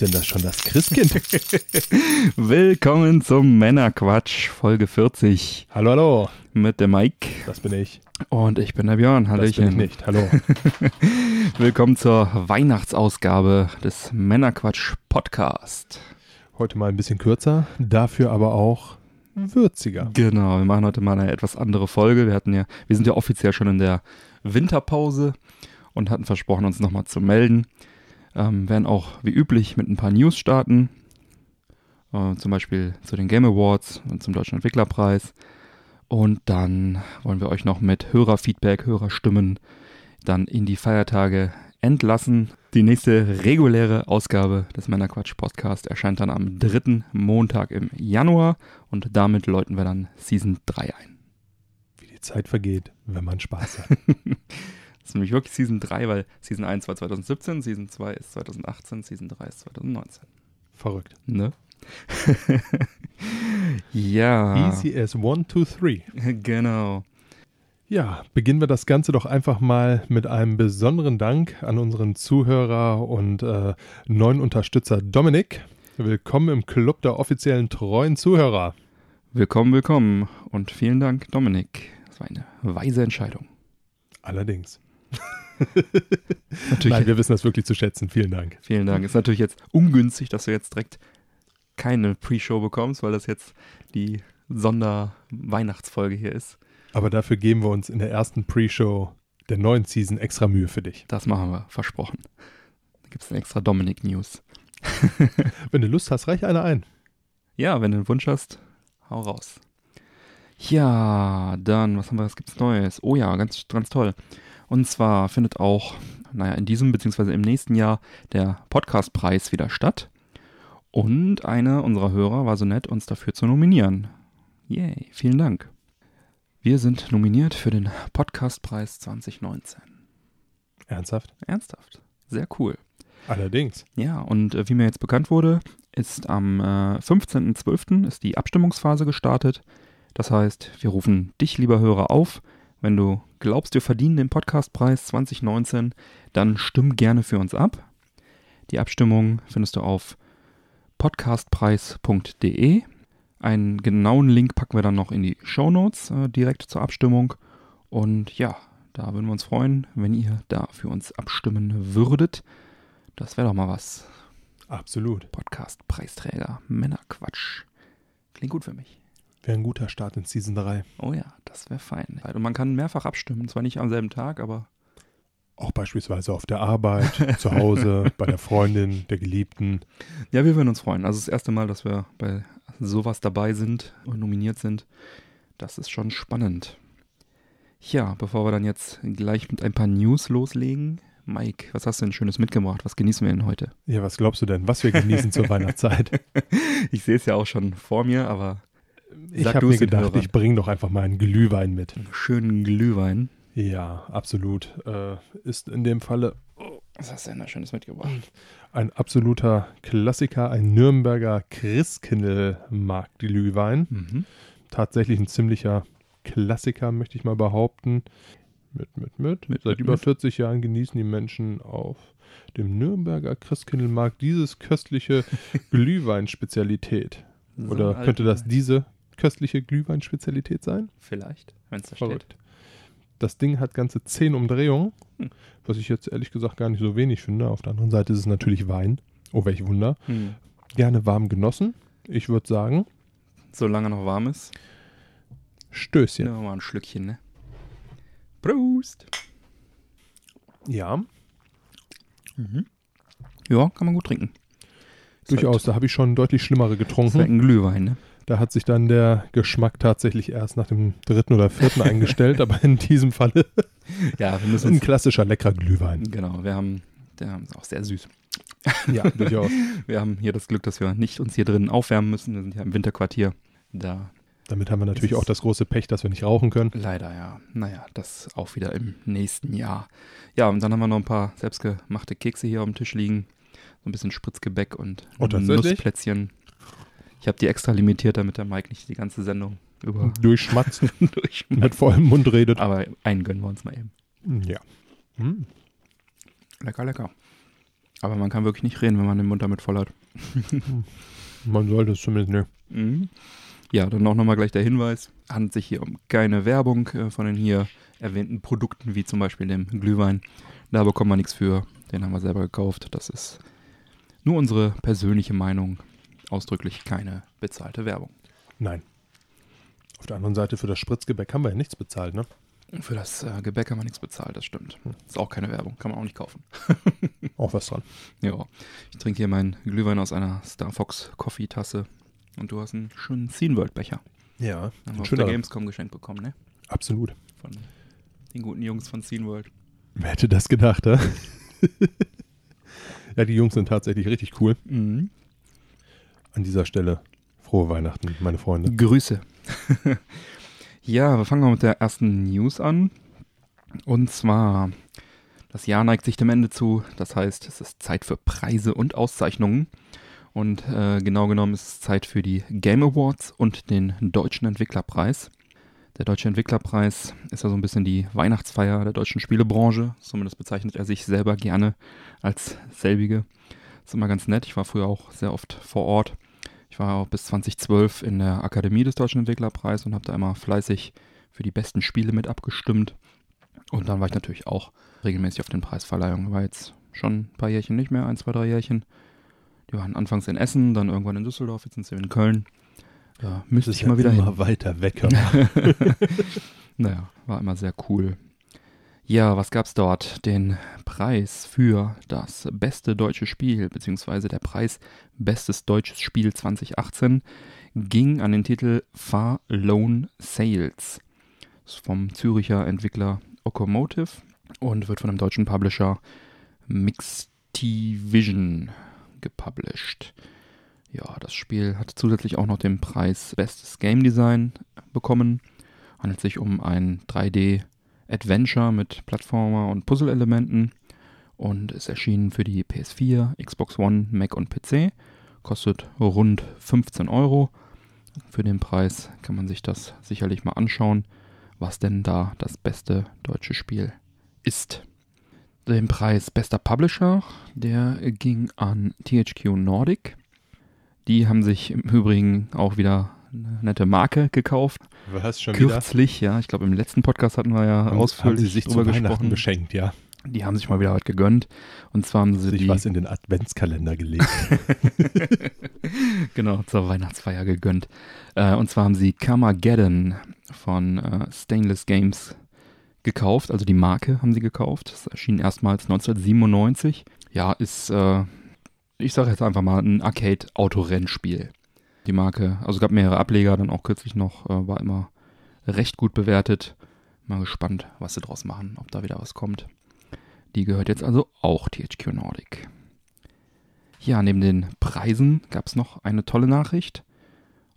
Ist denn das schon das Christkind? Willkommen zum Männerquatsch, Folge 40 hallo, hallo. mit dem Mike. Das bin ich. Und ich bin der Björn. Das bin Hallöchen. ich nicht. Hallo. Willkommen zur Weihnachtsausgabe des Männerquatsch Podcast. Heute mal ein bisschen kürzer, dafür aber auch würziger. Genau, wir machen heute mal eine etwas andere Folge. Wir hatten ja, wir sind ja offiziell schon in der Winterpause und hatten versprochen, uns nochmal zu melden. Ähm, werden auch wie üblich mit ein paar News starten. Äh, zum Beispiel zu den Game Awards und zum Deutschen Entwicklerpreis. Und dann wollen wir euch noch mit Hörerfeedback, Hörerstimmen dann in die Feiertage entlassen. Die nächste reguläre Ausgabe des Männerquatsch Podcast erscheint dann am dritten Montag im Januar und damit läuten wir dann Season 3 ein. Wie die Zeit vergeht, wenn man Spaß hat. Ist nämlich wirklich Season 3, weil Season 1 war 2017, Season 2 ist 2018, Season 3 ist 2019. Verrückt. Ne? ja. Easy as one, two, three. Genau. Ja, beginnen wir das Ganze doch einfach mal mit einem besonderen Dank an unseren Zuhörer und äh, neuen Unterstützer Dominik. Willkommen im Club der offiziellen treuen Zuhörer. Willkommen, willkommen und vielen Dank, Dominik. Das war eine weise Entscheidung. Allerdings. Natürlich, Nein, wir wissen das wirklich zu schätzen. Vielen Dank. vielen Dank. Ist natürlich jetzt ungünstig, dass du jetzt direkt keine Pre-Show bekommst, weil das jetzt die Sonder-Weihnachtsfolge hier ist. Aber dafür geben wir uns in der ersten Pre-Show der neuen Season extra Mühe für dich. Das machen wir, versprochen. Da gibt es eine extra Dominik-News. Wenn du Lust hast, reich eine ein. Ja, wenn du einen Wunsch hast, hau raus. Ja, dann, was haben wir, was gibt's Neues? Oh ja, ganz, ganz toll. Und zwar findet auch, naja, in diesem beziehungsweise im nächsten Jahr der Podcastpreis wieder statt. Und einer unserer Hörer war so nett, uns dafür zu nominieren. Yay, vielen Dank. Wir sind nominiert für den Podcastpreis 2019. Ernsthaft? Ernsthaft. Sehr cool. Allerdings. Ja, und äh, wie mir jetzt bekannt wurde, ist am äh, 15.12. ist die Abstimmungsphase gestartet. Das heißt, wir rufen dich, lieber Hörer, auf. Wenn du glaubst, wir verdienen den Podcastpreis 2019, dann stimm gerne für uns ab. Die Abstimmung findest du auf podcastpreis.de. Einen genauen Link packen wir dann noch in die Show Notes äh, direkt zur Abstimmung. Und ja, da würden wir uns freuen, wenn ihr da für uns abstimmen würdet. Das wäre doch mal was. Absolut. Podcast-Preisträger. Männerquatsch. Klingt gut für mich. Wäre ein guter Start in Season 3. Oh ja, das wäre fein. Und man kann mehrfach abstimmen. Zwar nicht am selben Tag, aber Auch beispielsweise auf der Arbeit, zu Hause, bei der Freundin, der Geliebten. ja, wir würden uns freuen. Also das erste Mal, dass wir bei sowas dabei sind und nominiert sind. Das ist schon spannend. Ja, bevor wir dann jetzt gleich mit ein paar News loslegen. Mike, was hast du denn Schönes mitgebracht? Was genießen wir denn heute? Ja, was glaubst du denn, was wir genießen zur Weihnachtszeit? Ich sehe es ja auch schon vor mir, aber Ich Sag habe du mir gedacht, Hörern. ich bringe doch einfach mal einen Glühwein mit. einen schönen Glühwein. Ja, absolut. Äh, ist in dem Falle Was hast du denn da Schönes mitgebracht? ein absoluter Klassiker, ein Nürnberger Christkindl-Marktglühwein. Mhm. Tatsächlich ein ziemlicher Klassiker, möchte ich mal behaupten. Mit, mit, mit. Mit, Seit mit, über mit. 40 Jahren genießen die Menschen auf dem Nürnberger Christkindlmarkt dieses köstliche Glühweinspezialität. So Oder könnte das diese köstliche Glühweinspezialität sein? Vielleicht, wenn es da steht. Verrückt. Das Ding hat ganze 10 Umdrehungen, Hm. was ich jetzt ehrlich gesagt gar nicht so wenig finde. Auf der anderen Seite ist es natürlich Wein. Oh, welch Wunder. Hm. Gerne warm genossen. Ich würde sagen, Solange noch warm ist. Stößchen. Wir mal ein Schlückchen, ne? Prost! Ja, Ja, kann man gut trinken. Ist durchaus. Halt, Da habe ich schon deutlich schlimmere ist halt getrunken. ein Glühwein, ne? Da hat sich dann der Geschmack tatsächlich erst nach dem dritten oder vierten eingestellt. Aber in diesem Falle Ja, wir müssen ein klassischer leckerer Glühwein. Genau, wir haben Der ist auch sehr süß. Ja, durchaus. Wir haben hier das Glück, dass wir nicht uns hier drinnen aufwärmen müssen. Wir sind ja im Winterquartier. Da Damit haben wir natürlich ist- auch das große Pech, dass wir nicht rauchen können. leider ja. Naja, das auch wieder im nächsten Jahr. Ja, und dann haben wir noch ein paar selbstgemachte Kekse hier auf dem Tisch liegen. So ein bisschen Spritzgebäck und Oh? Nussplätzchen. Ich habe die extra limitiert, damit der Mike nicht die ganze Sendung über Durchschmatzen, durch. mit vollem Mund redet. Aber einen gönnen wir uns mal eben. Ja. Hm. Lecker, lecker. Aber man kann wirklich nicht reden, wenn man den Mund damit voll hat. Man sollte es zumindest ne. Mhm. Ja, dann auch nochmal gleich der Hinweis. Handelt sich hier um keine Werbung äh, von den hier erwähnten Produkten, wie zum Beispiel dem Glühwein. Da bekommt man nichts für. Den haben wir selber gekauft. Das ist nur unsere persönliche Meinung. Ausdrücklich keine bezahlte Werbung. Nein. Auf der anderen Seite für das Spritzgebäck haben wir ja nichts bezahlt, ne? Für das äh, Gebäck haben wir nichts bezahlt, das stimmt. Ist auch keine Werbung, kann man auch nicht kaufen. Auch was dran. Ja, ich trinke hier meinen Glühwein aus einer Star Fox Coffee Tasse. Und du hast einen schönen SceneWorld Becher. Ja. Haben wir auf der Gamescom geschenkt bekommen, ne? absolut. Von den guten Jungs von SceneWorld. Wer hätte das gedacht, hä? ja, die Jungs sind tatsächlich richtig cool. Mhm. An dieser Stelle frohe Weihnachten, meine Freunde. Grüße. ja, wir fangen mal mit der ersten News an. Und zwar, das Jahr neigt sich dem Ende zu. Das heißt, es ist Zeit für Preise und Auszeichnungen. Und äh, genau genommen ist es Zeit für die Game Awards und den Deutschen Entwicklerpreis. Der Deutsche Entwicklerpreis ist ja so ein bisschen die Weihnachtsfeier der deutschen Spielebranche. Zumindest bezeichnet er sich selber gerne als selbige. Ist immer ganz nett. Ich war früher auch sehr oft vor Ort. Ich war auch bis 2012 in der Akademie des Deutschen Entwicklerpreises und habe da immer fleißig für die besten Spiele mit abgestimmt. Und dann war ich natürlich auch regelmäßig auf den Preisverleihungen. War jetzt schon ein paar Jährchen nicht mehr, ein, zwei, drei Jährchen. Die waren anfangs in Essen, dann irgendwann in Düsseldorf, jetzt sind sie in Köln. Da müsste ich mal wieder hin. immer weiter weg. Naja, war immer sehr cool. Ja, was gab's dort? Den Preis für das beste deutsche Spiel, beziehungsweise der Preis Bestes deutsches Spiel 2018 ging an den Titel Far Lone Sales. Ist vom Züricher Entwickler Okomotive und wird von dem deutschen Publisher Mixtivision gepublished. Ja, das Spiel hat zusätzlich auch noch den Preis Bestes Game Design bekommen. Handelt sich um ein 3D-Adventure mit Plattformer und Puzzle-Elementen und ist erschienen für die PS4, Xbox One, Mac und PC. Kostet rund 15 Euro. Für den Preis kann man sich das sicherlich mal anschauen, was denn da das beste deutsche Spiel ist. Den Preis Bester Publisher, der ging an THQ Nordic. Die haben sich im Übrigen auch wieder eine nette Marke gekauft. Was schon wieder? Kürzlich, ja. Ich glaube, im letzten Podcast hatten wir ja Haben, ausführlich haben sie sich zu drüber Weihnachten gesprochen. beschenkt, ja. Die haben sich mal wieder was gegönnt. Und zwar haben sie Sich die was in den Adventskalender gelegt. genau zur Weihnachtsfeier gegönnt. Äh, und zwar haben sie Carmageddon von äh, Stainless Games gekauft. Also die Marke haben sie gekauft. Das erschien erstmals 1997. Ja, ist, äh, ich sage jetzt einfach mal, ein Arcade-Autorennspiel. Die Marke, also es gab mehrere Ableger, dann auch kürzlich noch, äh, war immer recht gut bewertet. Mal gespannt, was sie draus machen, ob da wieder was kommt. Die gehört jetzt also auch THQ Nordic. Ja, neben den Preisen gab es noch eine tolle Nachricht.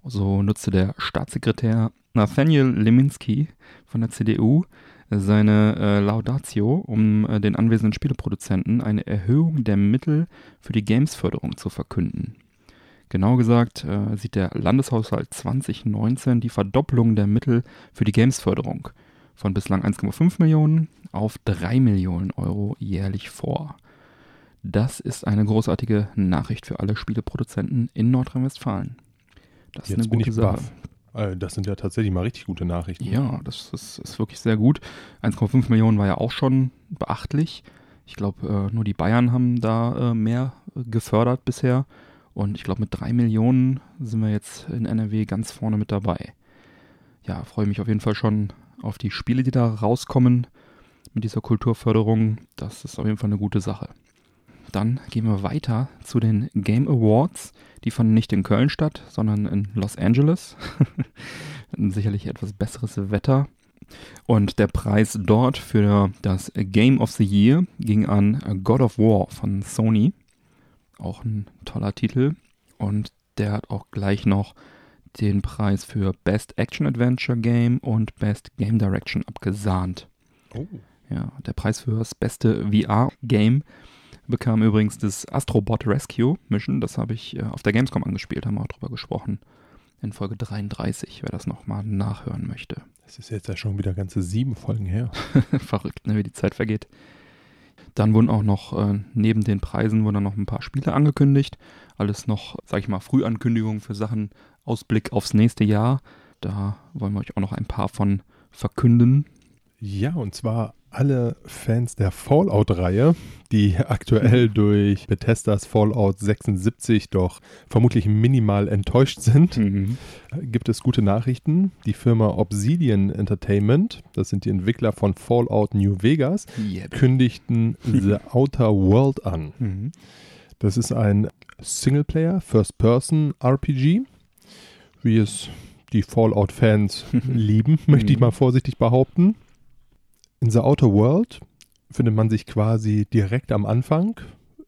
So nutzte der Staatssekretär Nathaniel Leminski von der CDU seine äh, Laudatio, um äh, den anwesenden Spieleproduzenten eine Erhöhung der Mittel für die Gamesförderung zu verkünden. Genau gesagt äh, sieht der Landeshaushalt 2019 die Verdopplung der Mittel für die Gamesförderung von bislang 1,5 Millionen auf 3 Millionen Euro jährlich vor. Das ist eine großartige Nachricht für alle Spieleproduzenten in Nordrhein-Westfalen. Das ist Jetzt eine bin gute ich Sache. baff. Äh, Das sind ja tatsächlich mal richtig gute Nachrichten. Ja, das ist, ist wirklich sehr gut. 1,5 Millionen war ja auch schon beachtlich. Ich glaube, äh, nur die Bayern haben da äh, mehr gefördert bisher. Und ich glaube, mit 3 Millionen sind wir jetzt in NRW ganz vorne mit dabei. Ja, freue mich auf jeden Fall schon auf die Spiele, die da rauskommen mit dieser Kulturförderung. Das ist auf jeden Fall eine gute Sache. Dann gehen wir weiter zu den Game Awards. Die fanden nicht in Köln statt, sondern in Los Angeles. Sicherlich etwas besseres Wetter. Und der Preis dort für das Game of the Year ging an God of War von Sony. Auch ein toller Titel. Und der hat auch gleich noch den Preis für Best Action Adventure Game und Best Game Direction abgesahnt. Oh. Ja, der Preis für das beste VR-Game bekam übrigens das Astrobot Rescue Mission. Das habe ich äh, auf der Gamescom angespielt, haben wir auch drüber gesprochen. In Folge 33, wer das nochmal nachhören möchte. Das ist jetzt ja schon wieder ganze sieben Folgen her. Verrückt, ne, wie die Zeit vergeht. Dann wurden auch noch äh, neben den Preisen wurden dann noch ein paar Spiele angekündigt. Alles noch, sag ich mal, Frühankündigungen für Sachen, Ausblick aufs nächste Jahr. Da wollen wir euch auch noch ein paar von verkünden. Ja, und zwar alle Fans der Fallout-Reihe, die aktuell durch Bethesdas Fallout 76 doch vermutlich minimal enttäuscht sind, Mhm. gibt es gute Nachrichten. Die Firma Obsidian Entertainment, das sind die Entwickler von Fallout New Vegas, Yep. kündigten The Outer World an. Mhm. Das ist ein Singleplayer, First-Person-RPG, wie es die Fallout-Fans lieben, möchte ich mal vorsichtig behaupten. In The Outer World findet man sich quasi direkt am Anfang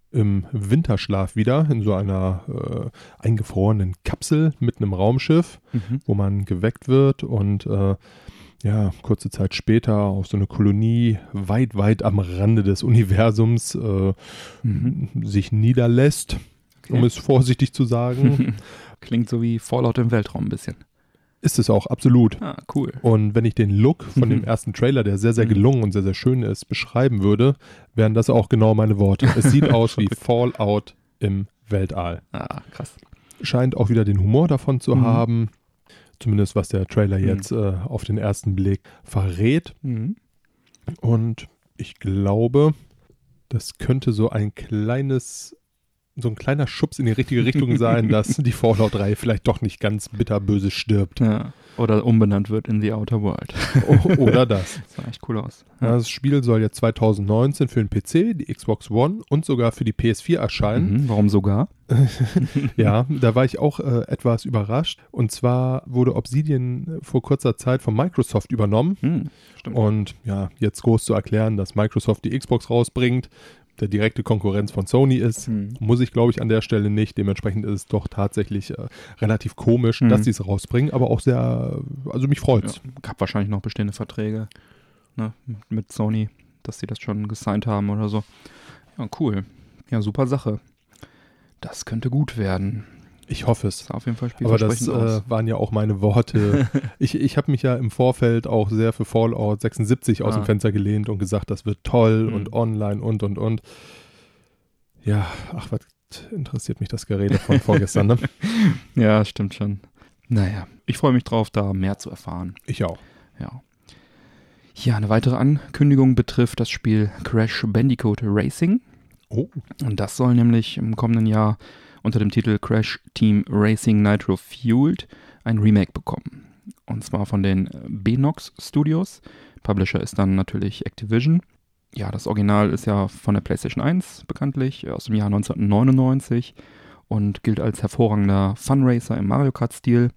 im Winterschlaf wieder in so einer äh, eingefrorenen Kapsel mit einem Raumschiff, Mhm. wo man geweckt wird und äh, ja, kurze Zeit später auf so eine Kolonie weit, weit am Rande des Universums äh, Mhm. sich niederlässt, um Okay. es vorsichtig zu sagen. Klingt so wie Fallout im Weltraum ein bisschen. Ist es auch absolut. Ah, cool. Und wenn ich den Look von dem Mhm. ersten Trailer, der sehr, sehr Mhm. gelungen und sehr, sehr schön ist, beschreiben würde, wären das auch genau meine Worte. Es sieht aus wie Fallout im Weltall. Ah, krass. Scheint auch wieder den Humor davon zu Mhm. haben. Zumindest was der Trailer Mhm. jetzt äh, auf den ersten Blick verrät. Mhm. Und ich glaube, das könnte so ein kleines, so ein kleiner Schubs in die richtige Richtung sein, dass die Fallout-Reihe vielleicht doch nicht ganz bitterböse stirbt. Ja. Oder umbenannt wird in The Outer World. O- Oder das. Das sah echt cool aus. Ja, das Spiel soll jetzt 2019 für den PC, die Xbox One und sogar für die PS4 erscheinen. Mhm. Warum sogar? Ja, da war ich auch äh, etwas überrascht. Und zwar wurde Obsidian vor kurzer Zeit von Microsoft übernommen. Hm, stimmt. Und ja, jetzt groß zu erklären, dass Microsoft die Xbox rausbringt, der direkte Konkurrenz von Sony ist, Hm. muss ich glaube ich an der Stelle nicht. Dementsprechend ist es doch tatsächlich äh, relativ komisch, Mhm. dass die es rausbringen, aber auch sehr, also mich freut's. Ja, gab wahrscheinlich noch bestehende Verträge ne, mit Sony, dass sie das schon gesigned haben oder so. Ja, cool. Ja, super Sache. Das könnte gut werden. Ich hoffe es. Auf jeden Fall Aber das äh, waren ja auch meine Worte. ich ich habe mich ja im Vorfeld auch sehr für Fallout 76 aus Ah. dem Fenster gelehnt und gesagt, das wird toll Mhm. und online und und und. Ja, ach, was interessiert mich das Gerede von vorgestern, ne? ja, stimmt schon. Naja, ich freue mich drauf, da mehr zu erfahren. Ich auch. Ja. Ja, eine weitere Ankündigung betrifft das Spiel Crash Bandicoot Racing. Oh, Und das soll nämlich im kommenden Jahr unter dem Titel Crash Team Racing Nitro Fueled ein Remake bekommen. Und zwar von den äh, Benox Studios. Publisher ist dann natürlich Activision. Ja, das Original ist ja von der PlayStation 1 bekanntlich, äh, aus dem Jahr 1999 und gilt als hervorragender Funracer im Mario Kart-Stil.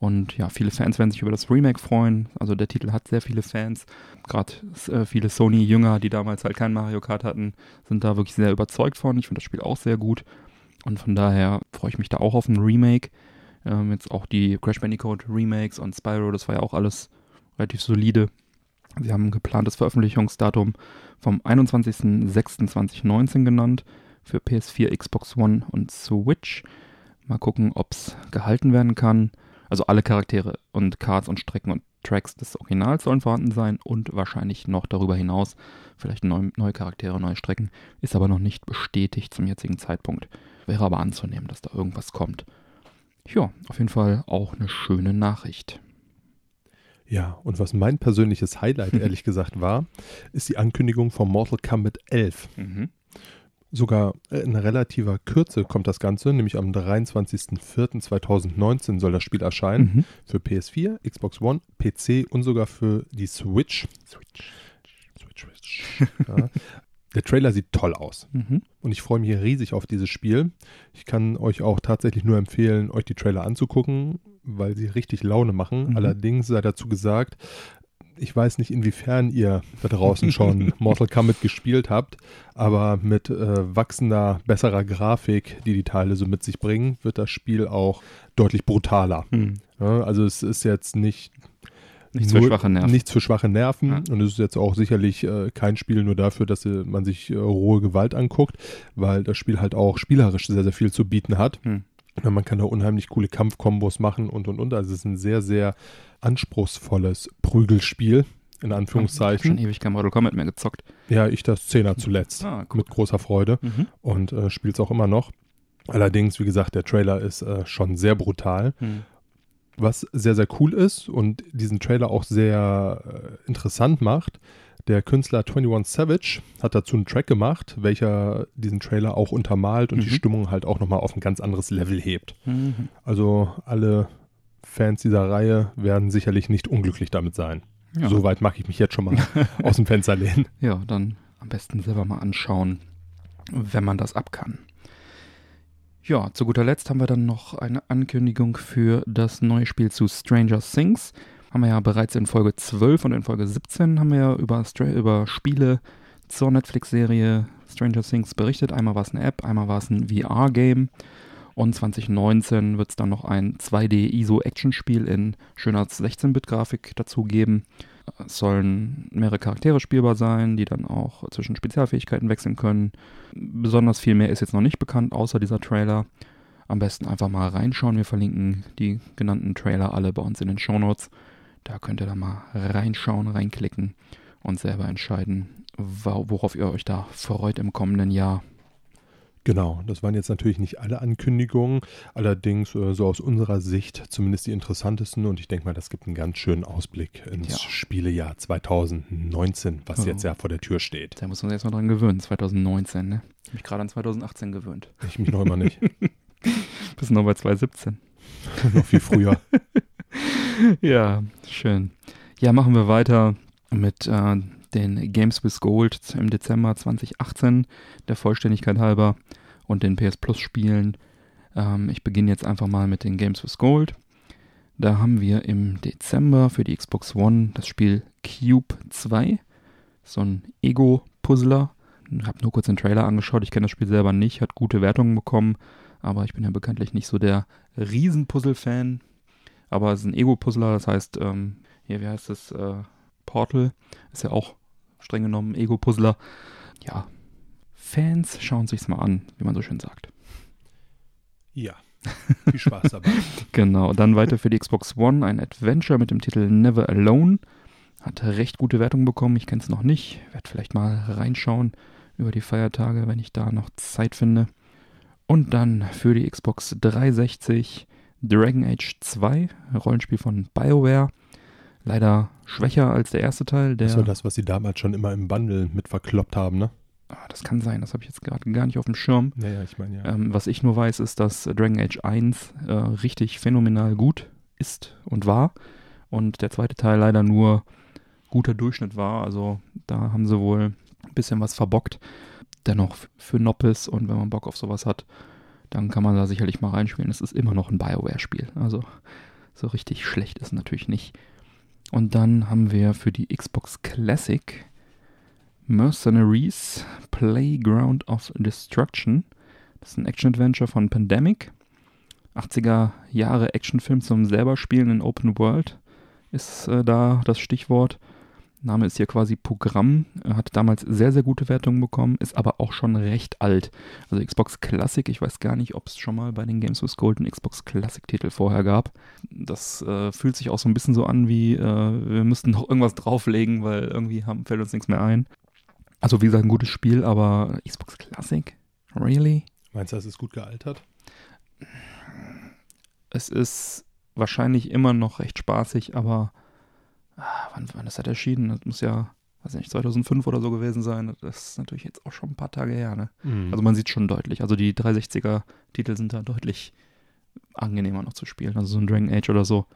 Und ja, viele Fans werden sich über das Remake freuen. Also der Titel hat sehr viele Fans. Gerade äh, viele Sony-Jünger, die damals halt kein Mario Kart hatten, sind da wirklich sehr überzeugt von. Ich finde das Spiel auch sehr gut. Und von daher freue ich mich da auch auf ein Remake. Ähm, jetzt auch die Crash Bandicoot Remakes und Spyro, das war ja auch alles relativ solide. Sie haben ein geplantes Veröffentlichungsdatum vom 21.06.2019 genannt für PS4, Xbox One und Switch. Mal gucken, ob es gehalten werden kann. Also alle Charaktere und Cards und Strecken und Tracks des Originals sollen vorhanden sein und wahrscheinlich noch darüber hinaus vielleicht neu, neue Charaktere, neue Strecken. Ist aber noch nicht bestätigt zum jetzigen Zeitpunkt. Wäre aber anzunehmen, dass da irgendwas kommt. Ja, auf jeden Fall auch eine schöne Nachricht. ja. Und was mein persönliches Highlight ehrlich gesagt war, ist die Ankündigung von Mortal Kombat 11. Mhm. Sogar in relativer Kürze kommt das Ganze, nämlich am 23.04.2019 soll das Spiel erscheinen. Mhm. Für PS4, Xbox One, PC und sogar für die Switch. Switch. Switch, Switch. Ja. Der Trailer sieht toll aus Mhm. und ich freue mich riesig auf dieses Spiel. Ich kann euch auch tatsächlich nur empfehlen, euch die Trailer anzugucken, weil sie richtig Laune machen. Mhm. Allerdings sei dazu gesagt, ich weiß nicht, inwiefern ihr da draußen schon Mortal Kombat gespielt habt, aber mit äh, wachsender, besserer Grafik, die die Teile so mit sich bringen, wird das Spiel auch deutlich brutaler. Hm. Ja, also es ist jetzt nicht Nichts nur- für schwache Nerven. Nichts für schwache Nerven. Ja. Und es ist jetzt auch sicherlich äh, kein Spiel nur dafür, dass äh, man sich äh, rohe Gewalt anguckt, weil das Spiel halt auch spielerisch sehr, sehr viel zu bieten hat. Hm. Man kann da unheimlich coole Kampfkombos machen und und und. Also es ist ein sehr, sehr anspruchsvolles Prügelspiel, in Schon Anführungszeichen. ewig kein Mortal Kombat mehr gezockt. Ja, ich das Zehner zuletzt. Ah, Mit großer Freude Mhm. und äh, spiele es auch immer noch. Allerdings, wie gesagt, der Trailer ist äh, schon sehr brutal. Hm. Was sehr, sehr cool ist und diesen Trailer auch sehr äh, interessant macht, der Künstler 21 Savage hat dazu einen Track gemacht, welcher diesen Trailer auch untermalt und die Mhm. Stimmung halt auch nochmal auf ein ganz anderes Level hebt. Mhm. Also alle Fans dieser Reihe werden sicherlich nicht unglücklich damit sein. Ja. Soweit mag ich mich jetzt schon mal aus dem Fenster lehnen. ja, dann am besten selber mal anschauen, wenn man das ab kann. Ja, zu guter Letzt haben wir dann noch eine Ankündigung für das neue Spiel zu Stranger Things. Haben wir ja bereits in Folge 12 und in Folge 17 haben wir ja über, Stra über Spiele zur Netflix-Serie Stranger Things berichtet. Einmal war es eine App, einmal war es ein VR-Game. Und 2019 wird es dann noch ein 2D-ISO-Action-Spiel in schöner 16-Bit-Grafik dazu geben. Es sollen mehrere Charaktere spielbar sein, die dann auch zwischen Spezialfähigkeiten wechseln können. Besonders viel mehr ist jetzt noch nicht bekannt, außer dieser Trailer. Am besten einfach mal reinschauen. Wir verlinken die genannten Trailer alle bei uns in den Shownotes. Da könnt ihr dann mal reinschauen, reinklicken und selber entscheiden, worauf ihr euch da freut im kommenden Jahr. Genau, das waren jetzt natürlich nicht alle Ankündigungen, allerdings äh, so aus unserer Sicht zumindest die interessantesten und ich denke mal, das gibt einen ganz schönen Ausblick ins Ja. Spielejahr 2019, was Ja. jetzt ja vor der Tür steht. Da muss man sich erstmal dran gewöhnen, 2019, ne? Ich hab mich gerade an 2018 gewöhnt. Ich mich noch immer nicht, Bis noch bei 2017. noch viel früher. Ja, schön. Ja, machen wir weiter mit äh, den Games with Gold im Dezember 2018, der Vollständigkeit halber, und den PS Plus Spielen. Ähm, ich beginne jetzt einfach mal mit den Games with Gold. Da haben wir im Dezember für die Xbox One das Spiel Cube 2. So ein Ego-Puzzler. Ich habe nur kurz den Trailer angeschaut. Ich kenne das Spiel selber nicht, hat gute Wertungen bekommen. Aber ich bin ja bekanntlich nicht so der Riesen-Puzzle-Fan. Aber es ist ein Ego-Puzzler, das heißt, ähm, hier, wie heißt es? Äh, Portal ist ja auch streng genommen Ego-Puzzler. Ja, Fans schauen sich's mal an, wie man so schön sagt. Ja, viel Spaß dabei. Genau, dann weiter für die Xbox One ein Adventure mit dem Titel Never Alone. Hat recht gute Wertung bekommen, ich kenne es noch nicht. Werde vielleicht mal reinschauen über die Feiertage, wenn ich da noch Zeit finde. Und dann für die Xbox 360 Dragon Age 2, Rollenspiel von BioWare. Leider schwächer als der erste Teil. Der, Das war das, was sie damals schon immer im Bundle mit verkloppt haben, ne? Ah, das kann sein, das habe ich jetzt gerade gar nicht auf dem Schirm. Naja, ich meine ja. Ähm, was ich nur weiß, ist, dass Dragon Age 1 äh, richtig phänomenal gut ist und war. Und der zweite Teil leider nur guter Durchschnitt war. Also da haben sie wohl ein bisschen was verbockt. Dennoch für Noppes und wenn man Bock auf sowas hat, dann kann man da sicherlich mal reinspielen. Es ist immer noch ein Bioware-Spiel. Also so richtig schlecht ist es natürlich nicht. Und dann haben wir für die Xbox Classic Mercenaries Playground of Destruction. Das ist ein Action-Adventure von Pandemic. 80er Jahre Actionfilm zum selber spielen in Open World ist äh, da das Stichwort. Name ist hier quasi Programm. Er Hat damals sehr, sehr gute Wertungen bekommen, ist aber auch schon recht alt. Also Xbox Classic, ich weiß gar nicht, ob es schon mal bei den Games with Gold einen Xbox Classic-Titel vorher gab. Das äh, fühlt sich auch so ein bisschen so an, wie äh, wir müssten noch irgendwas drauflegen, weil irgendwie haben, fällt uns nichts mehr ein. Also wie gesagt, ein gutes Spiel, aber Xbox Classic? Really? Meinst du, das ist gut gealtert? Es ist wahrscheinlich immer noch recht spaßig, aber wann, wann ist das erschienen? Das muss ja, weiß nicht, 2005 oder so gewesen sein. Das ist natürlich jetzt auch schon ein paar Tage her, ne? Mhm. Also man sieht schon deutlich. Also die 360er-Titel sind da deutlich angenehmer noch zu spielen. Also so ein Dragon Age oder so,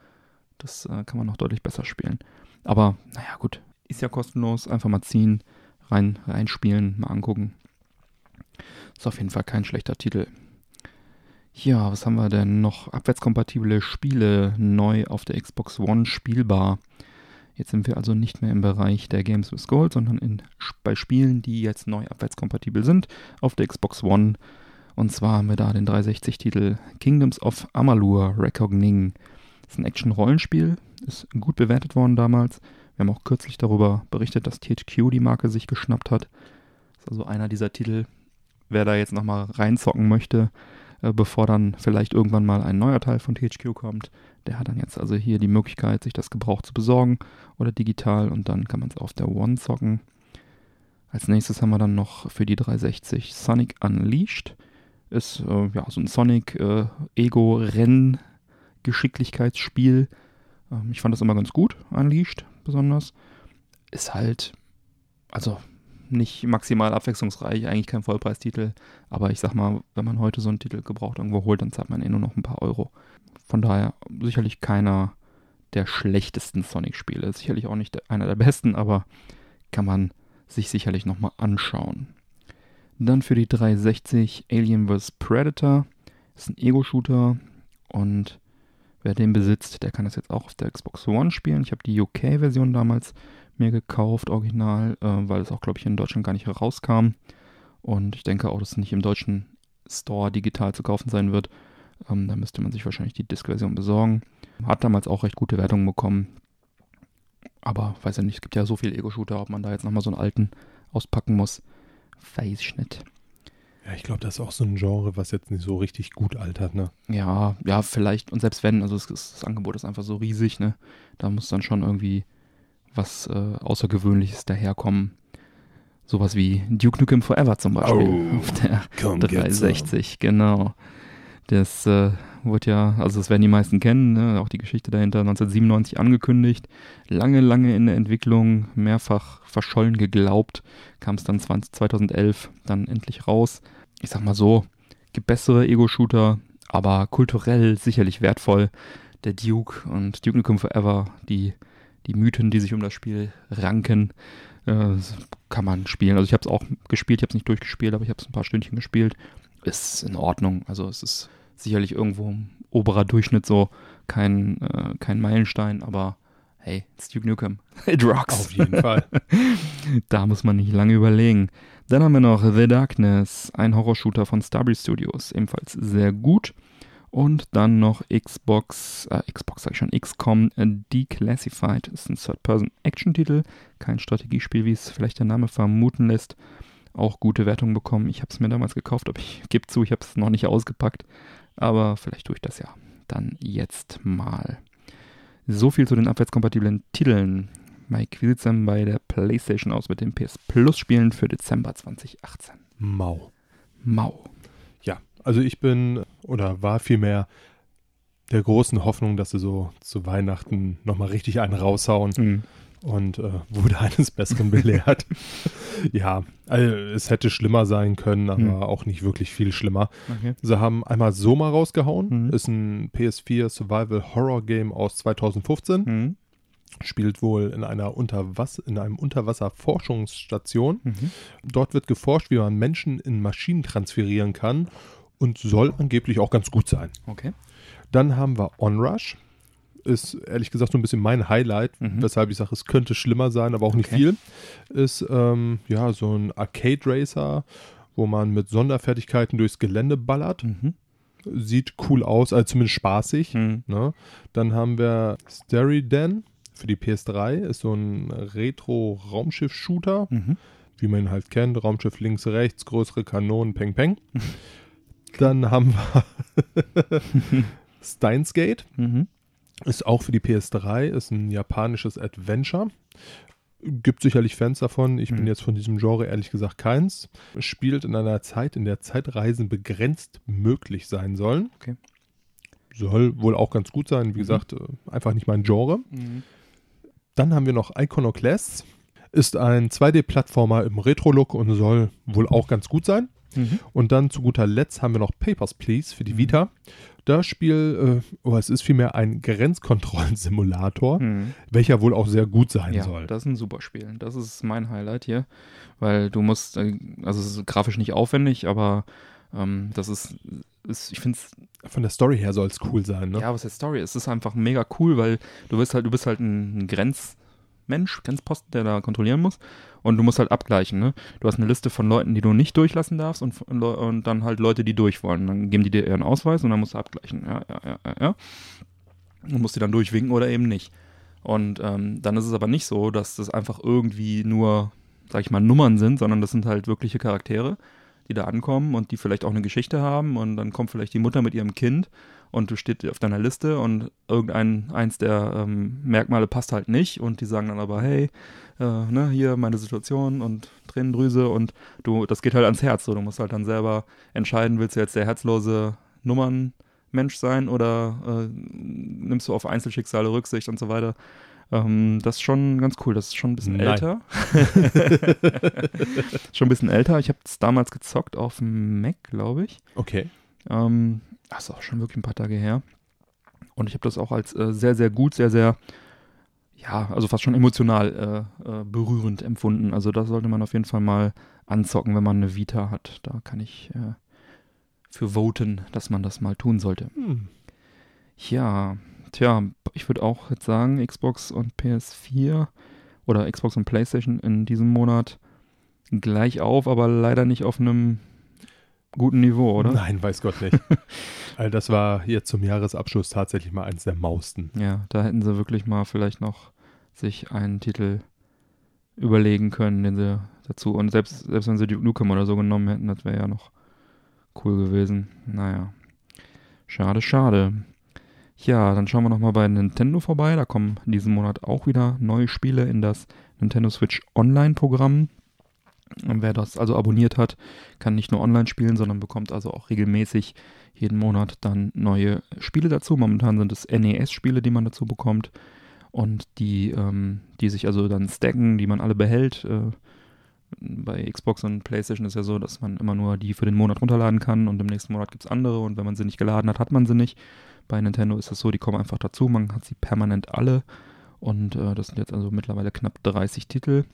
das äh, kann man noch deutlich besser spielen. Aber naja, gut, ist ja kostenlos. Einfach mal ziehen, rein, reinspielen, mal angucken. Ist auf jeden Fall kein schlechter Titel. Ja, was haben wir denn noch? Abwärtskompatible Spiele neu auf der Xbox One spielbar. Jetzt sind wir also nicht mehr im Bereich der Games with Gold, sondern in, bei Spielen, die jetzt neu abwärtskompatibel sind auf der Xbox One. Und zwar haben wir da den 360-Titel Kingdoms of Amalur Recogning. Das ist ein Action-Rollenspiel, ist gut bewertet worden damals. Wir haben auch kürzlich darüber berichtet, dass THQ die Marke sich geschnappt hat. Das ist also einer dieser Titel, wer da jetzt nochmal reinzocken möchte, äh, bevor dann vielleicht irgendwann mal ein neuer Teil von THQ kommt, der hat dann jetzt also hier die Möglichkeit, sich das gebraucht zu besorgen oder digital und dann kann man es auf der One zocken. Als nächstes haben wir dann noch für die 360 Sonic Unleashed. Ist äh, ja so ein Sonic äh, Ego-Renn-Geschicklichkeitsspiel. Ähm, ich fand das immer ganz gut, Unleashed besonders. Ist halt, also nicht maximal abwechslungsreich, eigentlich kein Vollpreistitel. Aber ich sag mal, wenn man heute so einen Titel gebraucht irgendwo holt, dann zahlt man eh nur noch ein paar Euro. Von daher sicherlich keiner der schlechtesten Sonic-Spiele. Sicherlich auch nicht einer der besten, aber kann man sich sicherlich nochmal anschauen. Dann für die 360 Alien vs. Predator. Ist ein Ego-Shooter und wer den besitzt, der kann das jetzt auch auf der Xbox One spielen. Ich habe die UK-Version damals mir gekauft, original, äh, weil es auch, glaube ich, in Deutschland gar nicht herauskam. Und ich denke auch, dass es nicht im deutschen Store digital zu kaufen sein wird. Ähm, da müsste man sich wahrscheinlich die Disk-Version besorgen. Hat damals auch recht gute Wertungen bekommen. Aber weiß ja nicht, es gibt ja so viele Ego-Shooter, ob man da jetzt nochmal so einen alten auspacken muss. Weiß ich nicht. Ja, ich glaube, das ist auch so ein Genre, was jetzt nicht so richtig gut altert, ne? Ja, ja, vielleicht. Und selbst wenn, also das, das Angebot ist einfach so riesig, ne? Da muss dann schon irgendwie was äh, Außergewöhnliches daherkommen. Sowas wie Duke Nukem Forever zum Beispiel Oh, auf der komm, 360, genau. Das äh, wurde ja, also das werden die meisten kennen, ne? auch die Geschichte dahinter, 1997 angekündigt, lange, lange in der Entwicklung, mehrfach verschollen geglaubt, kam es dann 20, 2011 dann endlich raus. Ich sag mal so, gibt bessere Ego-Shooter, aber kulturell sicherlich wertvoll. Der Duke und Duke Nukem Forever, die, die Mythen, die sich um das Spiel ranken, äh, kann man spielen. Also ich habe es auch gespielt, ich habe es nicht durchgespielt, aber ich habe es ein paar Stündchen gespielt. Ist in Ordnung. Also es ist sicherlich irgendwo ein oberer Durchschnitt so, kein, äh, kein Meilenstein, aber hey, it's Duke Nukem. It rocks. Auf jeden Fall. da muss man nicht lange überlegen. Dann haben wir noch The Darkness, ein Horrorshooter von Starbreeze Studios, ebenfalls sehr gut. Und dann noch Xbox, äh, Xbox sag ich schon, XCOM Declassified. ist ein Third-Person-Action-Titel, kein Strategiespiel, wie es vielleicht der Name vermuten lässt. Auch gute Wertungen bekommen. Ich habe es mir damals gekauft, aber ich gebe zu, ich habe es noch nicht ausgepackt. Aber vielleicht tue ich das ja dann jetzt mal. So viel zu den abwärtskompatiblen Titeln. Mike, wie sieht es denn bei der PlayStation aus mit den PS Plus Spielen für Dezember 2018? Mau. Mau. Ja, also ich bin oder war vielmehr der großen Hoffnung, dass sie so zu Weihnachten nochmal richtig einen raushauen Mhm. Und äh, wurde eines Besseren belehrt. ja, also es hätte schlimmer sein können, aber Mhm. auch nicht wirklich viel schlimmer. Okay. Sie haben einmal Soma rausgehauen, Mhm. ist ein PS4 Survival Horror Game aus 2015. Mhm. Spielt wohl in einer Unterwas in einem Unterwasserforschungsstation. Mhm. Dort wird geforscht, wie man Menschen in Maschinen transferieren kann und soll angeblich auch ganz gut sein. Okay. Dann haben wir Onrush. Ist ehrlich gesagt so ein bisschen mein Highlight, Mhm. weshalb ich sage, es könnte schlimmer sein, aber auch nicht Okay. viel. Ist ähm, ja so ein Arcade Racer, wo man mit Sonderfertigkeiten durchs Gelände ballert. Mhm. Sieht cool aus, also zumindest spaßig. Mhm. Ne? Dann haben wir Steriden für die PS3, ist so ein Retro-Raumschiff-Shooter, Mhm. wie man ihn halt kennt. Raumschiff links, rechts, größere Kanonen, peng, peng. Dann haben wir Steins Gate, Mhm. Ist auch für die PS3, ist ein japanisches Adventure. Gibt sicherlich Fans davon. Ich bin Mhm. jetzt von diesem Genre ehrlich gesagt keins. Spielt in einer Zeit, in der Zeitreisen begrenzt möglich sein sollen. Okay. Soll wohl auch ganz gut sein. Wie Mhm. gesagt, äh, einfach nicht mein Genre. Mhm. Dann haben wir noch Iconoclasts. Ist ein 2D-Plattformer im Retro-Look und soll wohl auch ganz gut sein. Mhm. Und dann zu guter Letzt haben wir noch Papers, Please für die Mhm. Vita. Das Spiel, äh, oh, es ist vielmehr ein Grenzkontrollensimulator, Mhm. welcher wohl auch sehr gut sein Ja, soll. das ist ein super Spiel. Das ist mein Highlight hier, weil du musst, äh, also es ist grafisch nicht aufwendig, aber ähm, das ist, ist ich finde es, Von der Story her soll es cool sein, ne? ja, was der Story ist, es ist einfach mega cool, weil du bist halt, du bist halt ein Grenz, Mensch, Grenzposten, der da kontrollieren muss. Und du musst halt abgleichen, ne? Du hast eine Liste von Leuten, die du nicht durchlassen darfst und, und dann halt Leute, die durch wollen. Dann geben die dir ihren Ausweis und dann musst du abgleichen. Ja, ja, ja, ja, ja. Und musst die dann durchwinken oder eben nicht. Und ähm, dann ist es aber nicht so, dass das einfach irgendwie nur, sag ich mal, Nummern sind, sondern das sind halt wirkliche Charaktere, die da ankommen und die vielleicht auch eine Geschichte haben und dann kommt vielleicht die Mutter mit ihrem Kind und du steht auf deiner Liste und irgendein eins der ähm, Merkmale passt halt nicht und die sagen dann aber, hey, äh, ne, hier meine Situation und Tränendrüse und du, das geht halt ans Herz. So, du musst halt dann selber entscheiden, willst du jetzt der herzlose Nummernmensch sein oder äh, nimmst du auf Einzelschicksale Rücksicht und so weiter. Ähm, das ist schon ganz cool. Das ist schon ein bisschen Nein. älter. schon ein bisschen älter. Ich habe es damals gezockt auf dem Mac, glaube ich. Okay. Ähm, das ist auch schon wirklich ein paar Tage her. Und ich habe das auch als äh, sehr, sehr gut, sehr, sehr, ja, also fast schon emotional äh, äh, berührend empfunden. Also das sollte man auf jeden Fall mal anzocken, wenn man eine Vita hat. Da kann ich äh, für voten, dass man das mal tun sollte. Hm. Ja, tja, ich würde auch jetzt sagen, Xbox und PS4 oder Xbox und PlayStation in diesem Monat gleich auf, aber leider nicht auf einem guten Niveau, oder? Nein, weiß Gott nicht. All das war jetzt zum Jahresabschluss tatsächlich mal eins der Mausten. Ja, da hätten sie wirklich mal vielleicht noch sich einen Titel überlegen können, den sie dazu. Und selbst, selbst wenn sie Duke Nukem oder so genommen hätten, das wäre ja noch cool gewesen. Naja. Schade, schade. Ja, dann schauen wir nochmal bei Nintendo vorbei. Da kommen in diesem Monat auch wieder neue Spiele in das Nintendo Switch Online-Programm. Und wer das also abonniert hat, kann nicht nur online spielen, sondern bekommt also auch regelmäßig jeden Monat dann neue Spiele dazu. Momentan sind es NES-Spiele, die man dazu bekommt und die, ähm, die sich also dann stacken, die man alle behält. Äh, bei Xbox und PlayStation ist ja so, dass man immer nur die für den Monat runterladen kann und im nächsten Monat gibt es andere und wenn man sie nicht geladen hat, hat man sie nicht. Bei Nintendo ist es so, die kommen einfach dazu, man hat sie permanent alle und äh, das sind jetzt also mittlerweile knapp 30 Titel.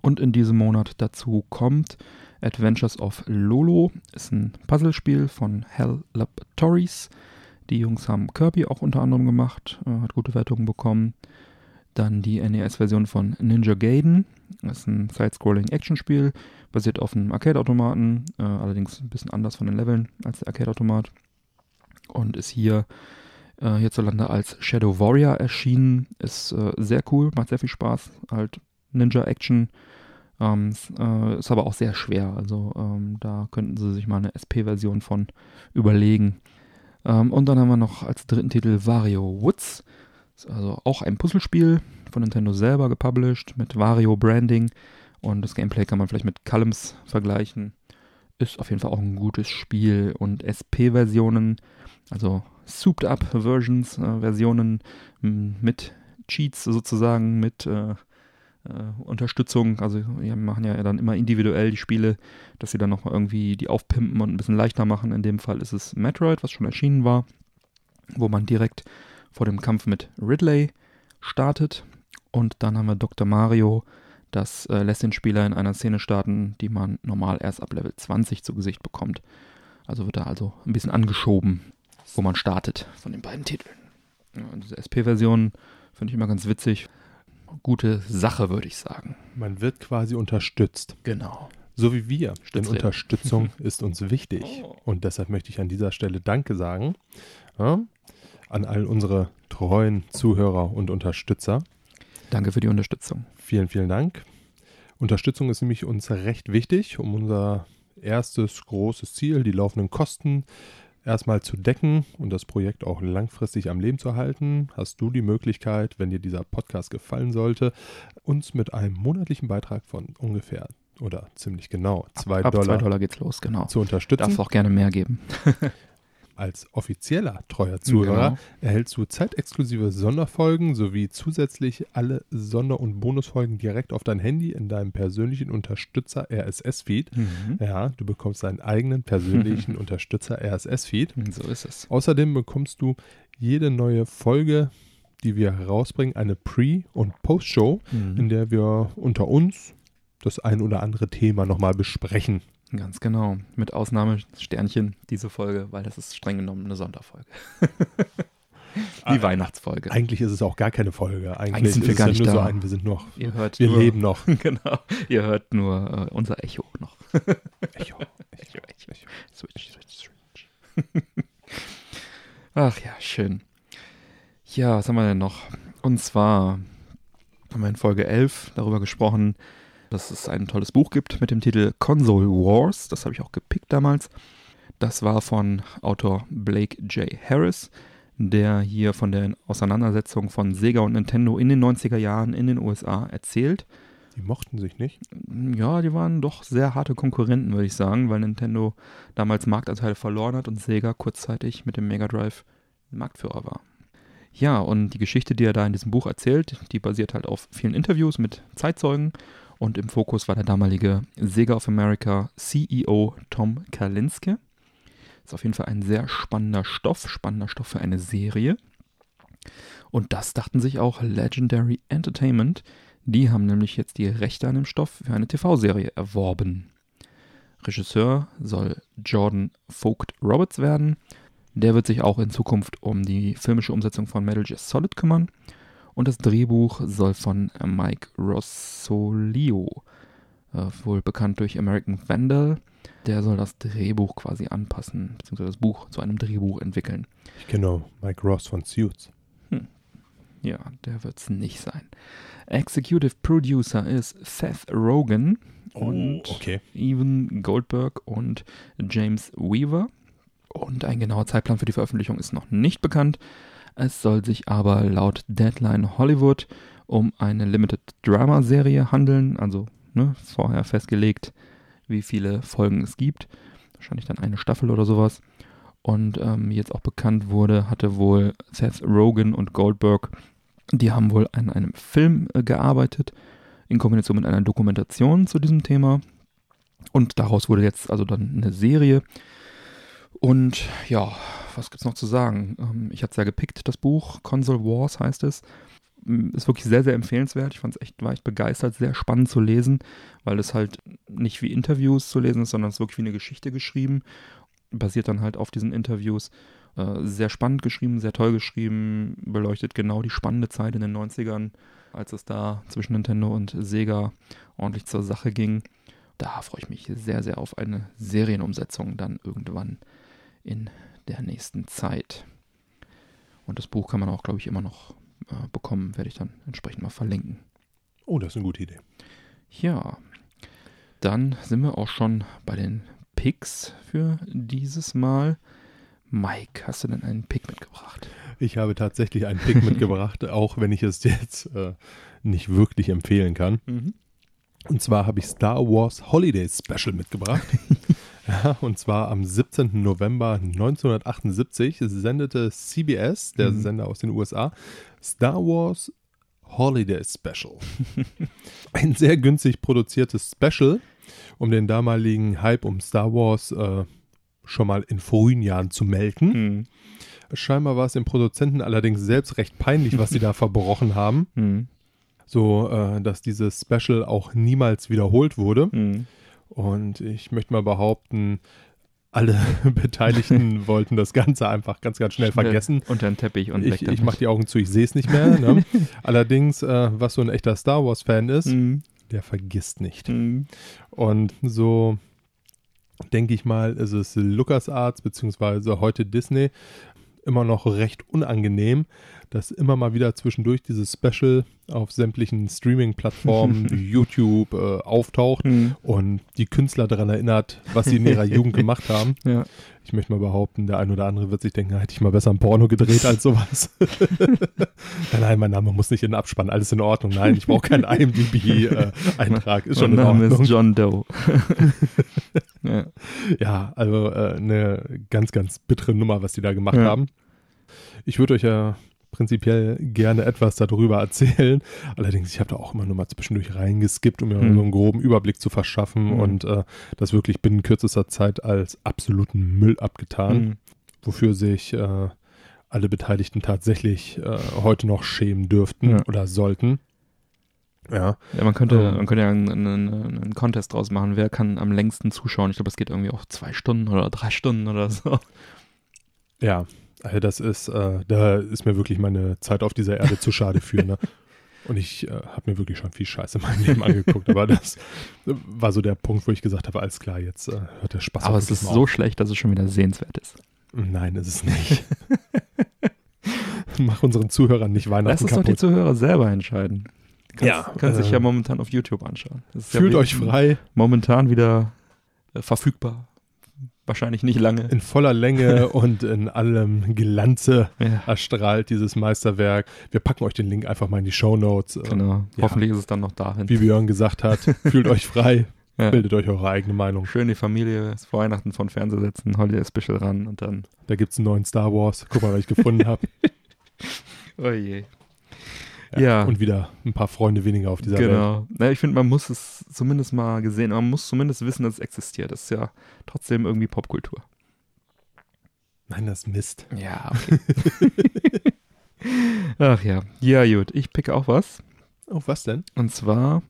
Und in diesem Monat dazu kommt Adventures of Lolo, ist ein Puzzlespiel von Hell Laboratories. Die Jungs haben Kirby auch unter anderem gemacht, äh, hat gute Wertungen bekommen. Dann die NES-Version von Ninja Gaiden. Ist ein Side-Scrolling-Action-Spiel, basiert auf einem Arcade-Automaten, äh, allerdings ein bisschen anders von den Leveln als der Arcade-Automat. Und ist hier äh, hierzulande als Shadow Warrior erschienen. Ist äh, sehr cool, macht sehr viel Spaß. Halt Ninja-Action. Ähm, ist, äh, ist aber auch sehr schwer. Also ähm, da könnten sie sich mal eine SP-Version von überlegen. Ähm, und dann haben wir noch als dritten Titel Wario Woods. Ist also auch ein Puzzlespiel von Nintendo selber gepublished mit Wario Branding. Und das Gameplay kann man vielleicht mit Columns vergleichen. Ist auf jeden Fall auch ein gutes Spiel. Und SP-Versionen, also Souped Up Versions, äh, Versionen mit Cheats sozusagen, mit äh, äh, Unterstützung. Also wir machen ja dann immer individuell die Spiele, dass sie dann noch irgendwie die aufpimpen und ein bisschen leichter machen. In dem Fall ist es Metroid, was schon erschienen war, wo man direkt vor dem Kampf mit Ridley startet. Und dann haben wir Dr. Mario, das äh, lässt den Spieler in einer Szene starten, die man normal erst ab Level 20 zu Gesicht bekommt. Also wird da also ein bisschen angeschoben, wo man startet von den beiden Titeln. Ja, diese SP-Version finde ich immer ganz witzig. Gute Sache, würde ich sagen. Man wird quasi unterstützt. Genau. So wie wir. Denn. Unterstützung ist uns wichtig. Oh. Und deshalb möchte ich an dieser Stelle Danke sagen ja, an all unsere treuen Zuhörer und Unterstützer. Danke für die Unterstützung. Vielen, vielen Dank. Unterstützung ist nämlich uns recht wichtig, um unser erstes großes Ziel, die laufenden Kosten, erstmal zu decken und das Projekt auch langfristig am Leben zu halten. Hast du die Möglichkeit, wenn dir dieser Podcast gefallen sollte, uns mit einem monatlichen Beitrag von ungefähr oder ziemlich genau zwei Ab Dollar, 2 Dollar geht's los, genau. zu Darf unterstützen. auch gerne mehr geben. Als offizieller treuer Zuhörer Genau. erhältst du zeitexklusive Sonderfolgen sowie zusätzlich alle Sonder- und Bonusfolgen direkt auf dein Handy in deinem persönlichen Unterstützer RSS-Feed. Mhm. Ja, du bekommst deinen eigenen persönlichen Unterstützer RSS-Feed. So ist es. Außerdem bekommst du jede neue Folge, die wir herausbringen, eine Pre- und Post-Show, in Mhm. der wir unter uns das ein oder andere Thema nochmal besprechen. Ganz genau. Mit Ausnahme Sternchen diese Folge, weil das ist streng genommen eine Sonderfolge. Die Weihnachtsfolge. Eigentlich ist es auch gar keine Folge. Eigentlich, Eigentlich sind wir gar nicht da. so ein, wir sind noch, Ihr hört wir nur, leben noch. genau. Ihr hört nur äh, unser Echo noch. Echo. Echo, Echo. Switch, switch, switch. Ach ja, schön. Ja, was haben wir denn noch? Und zwar haben wir in Folge 11 darüber gesprochen, dass es ein tolles Buch gibt mit dem Titel Console Wars. Das habe ich auch gepickt damals. Das war von Autor Blake J. Harris, der hier von der Auseinandersetzung von Sega und Nintendo in den 90er Jahren in den USA erzählt. Die mochten sich nicht. Ja, die waren doch sehr harte Konkurrenten, würde ich sagen, weil Nintendo damals Marktanteile verloren hat und Sega kurzzeitig mit dem Mega Drive Marktführer war. Ja, und die Geschichte, die er da in diesem Buch erzählt, die basiert halt auf vielen Interviews mit Zeitzeugen und im Fokus war der damalige Sega of America CEO Tom Kalinske. Ist auf jeden Fall ein sehr spannender Stoff, spannender Stoff für eine Serie. Und das dachten sich auch Legendary Entertainment. Die haben nämlich jetzt die Rechte an dem Stoff für eine TV-Serie erworben. Regisseur soll Jordan Vogt Roberts werden. Der wird sich auch in Zukunft um die filmische Umsetzung von Metal Gear Solid kümmern. Und das Drehbuch soll von Mike Rossolio, äh, wohl bekannt durch American Vandal, der soll das Drehbuch quasi anpassen, beziehungsweise das Buch zu einem Drehbuch entwickeln. Kenne Mike Ross von Suits. Ja, der wird es nicht sein. Executive Producer ist Seth Rogen und Oh, okay. Evan Goldberg und James Weaver. Und ein genauer Zeitplan für die Veröffentlichung ist noch nicht bekannt. Es soll sich aber laut Deadline Hollywood um eine Limited Drama Serie handeln, also ne, vorher festgelegt, wie viele Folgen es gibt. Wahrscheinlich dann eine Staffel oder sowas. Und ähm, jetzt auch bekannt wurde, hatte wohl Seth Rogen und Goldberg, die haben wohl an einem Film äh, gearbeitet, in Kombination mit einer Dokumentation zu diesem Thema. Und daraus wurde jetzt also dann eine Serie. Und ja, was gibt's noch zu sagen? Ähm, ich hatte es ja gepickt, das Buch. Console Wars heißt es. Mm, Ist wirklich sehr, sehr empfehlenswert. Ich fand's echt, war echt begeistert, sehr spannend zu lesen, weil es halt nicht wie Interviews zu lesen ist, sondern es ist wirklich wie eine Geschichte geschrieben. Basiert dann halt auf diesen Interviews. Äh, sehr spannend geschrieben, sehr toll geschrieben, beleuchtet genau die spannende Zeit in den 90ern, als es da zwischen Nintendo und Sega ordentlich zur Sache ging. Da freue ich mich sehr, sehr auf eine Serienumsetzung dann irgendwann in der nächsten Zeit. Und das Buch kann man auch, glaube ich, immer noch äh, bekommen, werde ich dann entsprechend mal verlinken. Oh, das ist eine gute Idee. Ja, dann sind wir auch schon bei den Picks für dieses Mal. Mike, hast du denn einen Pick mitgebracht? Ich habe tatsächlich einen Pick mitgebracht, auch wenn ich es jetzt äh, nicht wirklich empfehlen kann. Und zwar habe ich Star Wars Holiday Special mitgebracht. ja, und zwar am 17. November 1978 sendete CBS, der Mhm. Sender aus den USA, Star Wars Holiday Special. Ein sehr günstig produziertes Special, um den damaligen Hype um Star Wars äh, schon mal in frühen Jahren zu melken. Hm. Scheinbar war es den Produzenten allerdings selbst recht peinlich, was sie da verbrochen haben. Hm. So, äh, dass dieses Special auch niemals wiederholt wurde. Hm. Und ich möchte mal behaupten, alle Beteiligten wollten das Ganze einfach ganz, ganz schnell vergessen. Unter den Teppich und Ich, ich mache die Augen zu, ich sehe es nicht mehr. Ne? Allerdings, äh, was so ein echter Star Wars-Fan ist, Hm. der vergisst nicht. Hm. Und so denke ich mal, ist es LucasArts beziehungsweise heute Disney immer noch recht unangenehm, dass immer mal wieder zwischendurch dieses Special auf sämtlichen Streaming-Plattformen, wie YouTube äh, auftaucht Hm. und die Künstler daran erinnert, was sie in ihrer Jugend gemacht haben. Ja. Ich möchte mal behaupten, der ein oder andere wird sich denken, hätte ich mal besser ein Porno gedreht als sowas. nein, nein, mein Name muss nicht in den Abspann, alles in Ordnung. Nein, ich brauche keinen IMDb-Eintrag, ist schon mein in Name Ordnung. ist John Doe. ja. Ja, also äh, eine ganz, ganz bittere Nummer, was die da gemacht Ja. haben. Ich würde euch ja prinzipiell gerne etwas darüber erzählen. Allerdings, ich habe da auch immer nur mal zwischendurch reingeskippt, um mir Hm. so einen groben Überblick zu verschaffen Hm. und äh, das wirklich binnen kürzester Zeit als absoluten Müll abgetan, Hm. wofür sich äh, alle Beteiligten tatsächlich äh, heute noch schämen dürften Ja. oder sollten. Ja, Ja, man könnte, Ähm. man könnte ja einen, einen, einen Contest draus machen. Wer kann am längsten zuschauen? Ich glaube, das geht irgendwie auch zwei Stunden oder drei Stunden oder so. ja. Also das ist, äh, da ist mir wirklich meine Zeit auf dieser Erde zu schade für. Ne? Und ich äh, habe mir wirklich schon viel Scheiße in meinem Leben angeguckt. Aber das war so der Punkt, wo ich gesagt habe, alles klar, jetzt äh, hört der Spaß Aber auch es ist so auf. schlecht, dass es schon wieder sehenswert ist. Nein, ist es nicht. Mach unseren Zuhörern nicht Lass Weihnachten es doch die kaputt. Zuhörer selber entscheiden. Kannst, Ja, dich äh, ja momentan auf YouTube anschauen. Ja Fühlt wie- euch frei, Momentan wieder äh, verfügbar. Wahrscheinlich nicht lange. in voller Länge und in allem Glanze Ja, erstrahlt dieses Meisterwerk. Wir packen euch den Link einfach mal in die Show Notes. genau. ja. Hoffentlich ist es dann noch dahin. Wie Björn gesagt hat, fühlt euch frei, Ja. bildet euch eure eigene Meinung. Schön die Familie vor Weihnachten von Fernseher setzen, Holiday Special ran und dann. Da gibt es einen neuen Star Wars. Guck mal, was ich gefunden habe. Oh je. Ja. Und wieder ein paar Freunde weniger auf dieser Welt. Genau. Na, ich finde, man muss es zumindest mal gesehen, man muss zumindest wissen, dass es existiert. Das ist ja trotzdem irgendwie Popkultur. Nein, das ist Mist. Ja, okay. Ach ja. Ja, gut. Ich picke auch was. Oh, was denn? Und zwar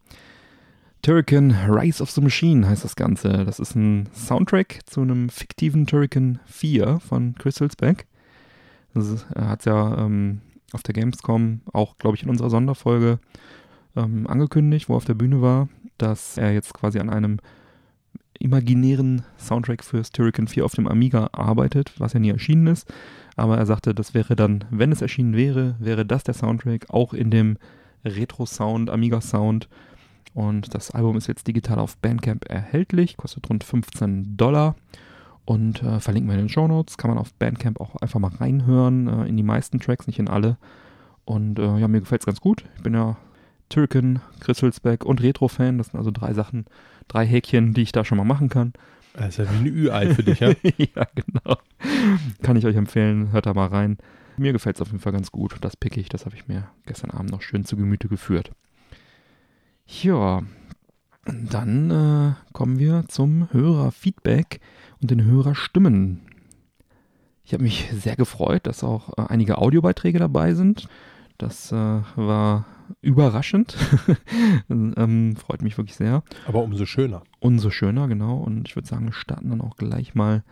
Turrican Rise of the Machine heißt das Ganze. Das ist ein Soundtrack zu einem fiktiven Turrican 4 von Chris Hülsbeck. Das Er hat es ja ähm, auf der Gamescom auch, glaube ich, in unserer Sonderfolge ähm, angekündigt, wo er auf der Bühne war, dass er jetzt quasi an einem imaginären Soundtrack fürs Turrican 4 auf dem Amiga arbeitet, was ja nie erschienen ist. Aber er sagte, das wäre dann, wenn es erschienen wäre, wäre das der Soundtrack auch in dem Retro-Sound, Amiga-Sound. Und das Album ist jetzt digital auf Bandcamp erhältlich, kostet rund 15 Dollar. Und äh, verlinken wir in den Show Notes. Kann man auf Bandcamp auch einfach mal reinhören, äh, in die meisten Tracks, nicht in alle. Und äh, ja, mir gefällt es ganz gut. Ich bin ja Türken, Chris Hülsbeck und Retro-Fan. Das sind also drei Sachen, drei Häkchen, die ich da schon mal machen kann. Das ist ja wie ein Ü-Ei für dich, ja? ja, genau. Kann ich euch empfehlen. Hört da mal rein. Mir gefällt es auf jeden Fall ganz gut. Das pick ich. Das habe ich mir gestern Abend noch schön zu Gemüte geführt. Ja, dann äh, kommen wir zum Hörerfeedback und den Hörerstimmen. Ich habe mich sehr gefreut, dass auch äh, einige Audiobeiträge dabei sind. Das äh, war überraschend. ähm, freut mich wirklich sehr. Aber umso schöner. Umso schöner, genau. Und ich würde sagen, wir starten dann auch gleich mal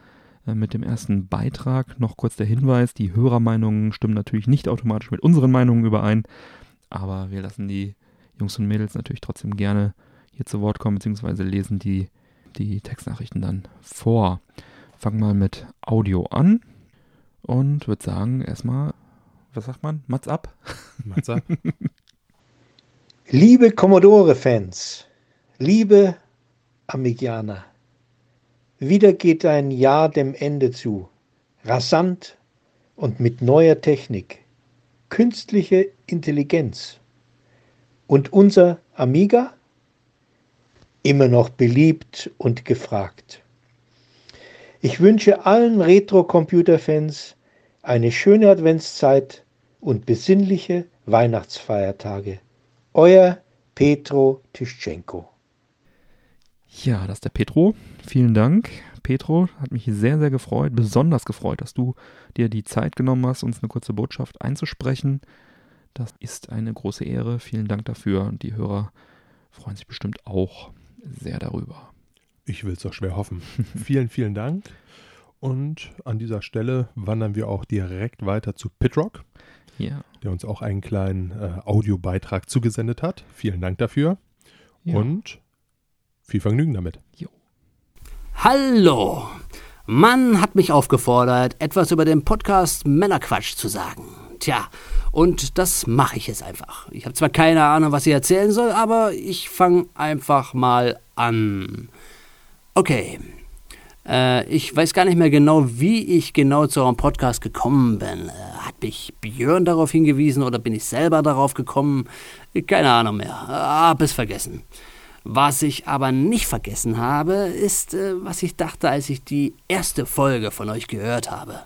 äh, mit dem ersten Beitrag. Noch kurz der Hinweis, die Hörermeinungen stimmen natürlich nicht automatisch mit unseren Meinungen überein, aber wir lassen die Jungs und Mädels natürlich trotzdem gerne hier zu Wort kommen, beziehungsweise lesen die, die Textnachrichten dann vor. Fangen mal mit Audio an und würde sagen, erstmal, was sagt man? Mats ab? Matze? Liebe Commodore-Fans, liebe Amigianer, wieder geht ein Jahr dem Ende zu. Rasant und mit neuer Technik. Künstliche Intelligenz. Und unser Amiga? Immer noch beliebt und gefragt. Ich wünsche allen Retro-Computer-Fans eine schöne Adventszeit und besinnliche Weihnachtsfeiertage. Euer Petro Tischenko. Ja, das ist der Petro. Vielen Dank. Petro hat mich sehr, sehr gefreut, besonders gefreut, dass du dir die Zeit genommen hast, uns eine kurze Botschaft einzusprechen. Das ist eine große Ehre. Vielen Dank dafür. Und die Hörer freuen sich bestimmt auch sehr darüber. Ich will es doch schwer hoffen. vielen, vielen Dank. Und an dieser Stelle wandern wir auch direkt weiter zu Pitrock, Ja. der uns auch einen kleinen äh, Audiobeitrag zugesendet hat. Vielen Dank dafür. ja. Und viel Vergnügen damit. Hallo! Mann hat mich aufgefordert, etwas über den Podcast Männerquatsch zu sagen. Tja, und das mache ich jetzt einfach. Ich habe zwar keine Ahnung, was ich erzählen soll, aber ich fange einfach mal an. Okay. Äh, ich weiß gar nicht mehr genau, wie ich genau zu eurem Podcast gekommen bin. Äh, hat mich Björn darauf hingewiesen oder bin ich selber darauf gekommen? Keine Ahnung mehr. Hab es vergessen. Was ich aber nicht vergessen habe, ist, äh, was ich dachte, als ich die erste Folge von euch gehört habe.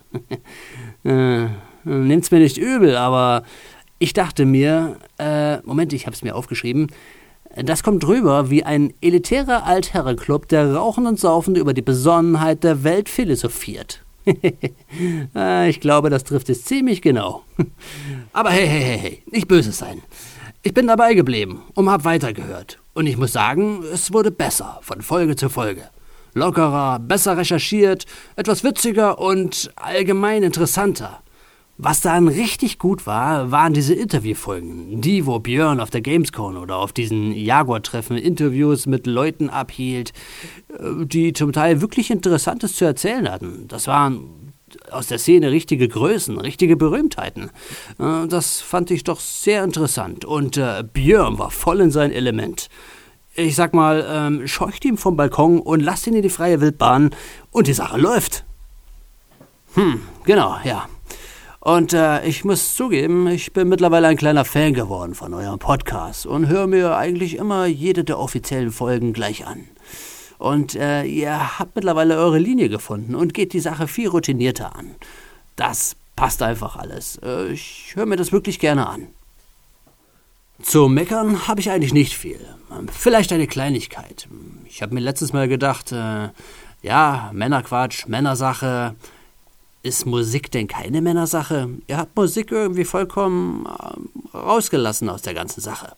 äh, nimmt's mir nicht übel, aber ich dachte mir, äh, Moment, ich habe es mir aufgeschrieben, das kommt drüber wie ein elitärer Altherrenclub, der rauchend und saufend über die Besonnenheit der Welt philosophiert. Äh, ich glaube, das trifft es ziemlich genau. Aber hey, hey, hey, hey, nicht böse sein. Ich bin dabei geblieben und hab weitergehört. Und ich muss sagen, es wurde besser von Folge zu Folge. Lockerer, besser recherchiert, etwas witziger und allgemein interessanter. Was dann richtig gut war, waren diese Interviewfolgen. Die, wo Björn auf der Gamescom oder auf diesen Jaguar-Treffen Interviews mit Leuten abhielt, äh, die zum Teil wirklich Interessantes zu erzählen hatten. Das waren aus der Szene richtige Größen, richtige Berühmtheiten. Äh, das fand ich doch sehr interessant. Und äh, Björn war voll in sein Element. Ich sag mal, ähm, scheucht ihn vom Balkon und lasst ihn in die freie Wildbahn und die Sache läuft. Hm, genau, ja. Und äh, ich muss zugeben, ich bin mittlerweile ein kleiner Fan geworden von eurem Podcast und höre mir eigentlich immer jede der offiziellen Folgen gleich an. Und äh, ihr habt mittlerweile eure Linie gefunden und geht die Sache viel routinierter an. Das passt einfach alles. Äh, ich höre mir das wirklich gerne an. Zu meckern habe ich eigentlich nicht viel. Vielleicht eine Kleinigkeit. Ich habe mir letztes Mal gedacht, äh, ja, Männerquatsch, Männersache, ist Musik denn keine Männersache? Ihr habt Musik irgendwie vollkommen äh, rausgelassen aus der ganzen Sache.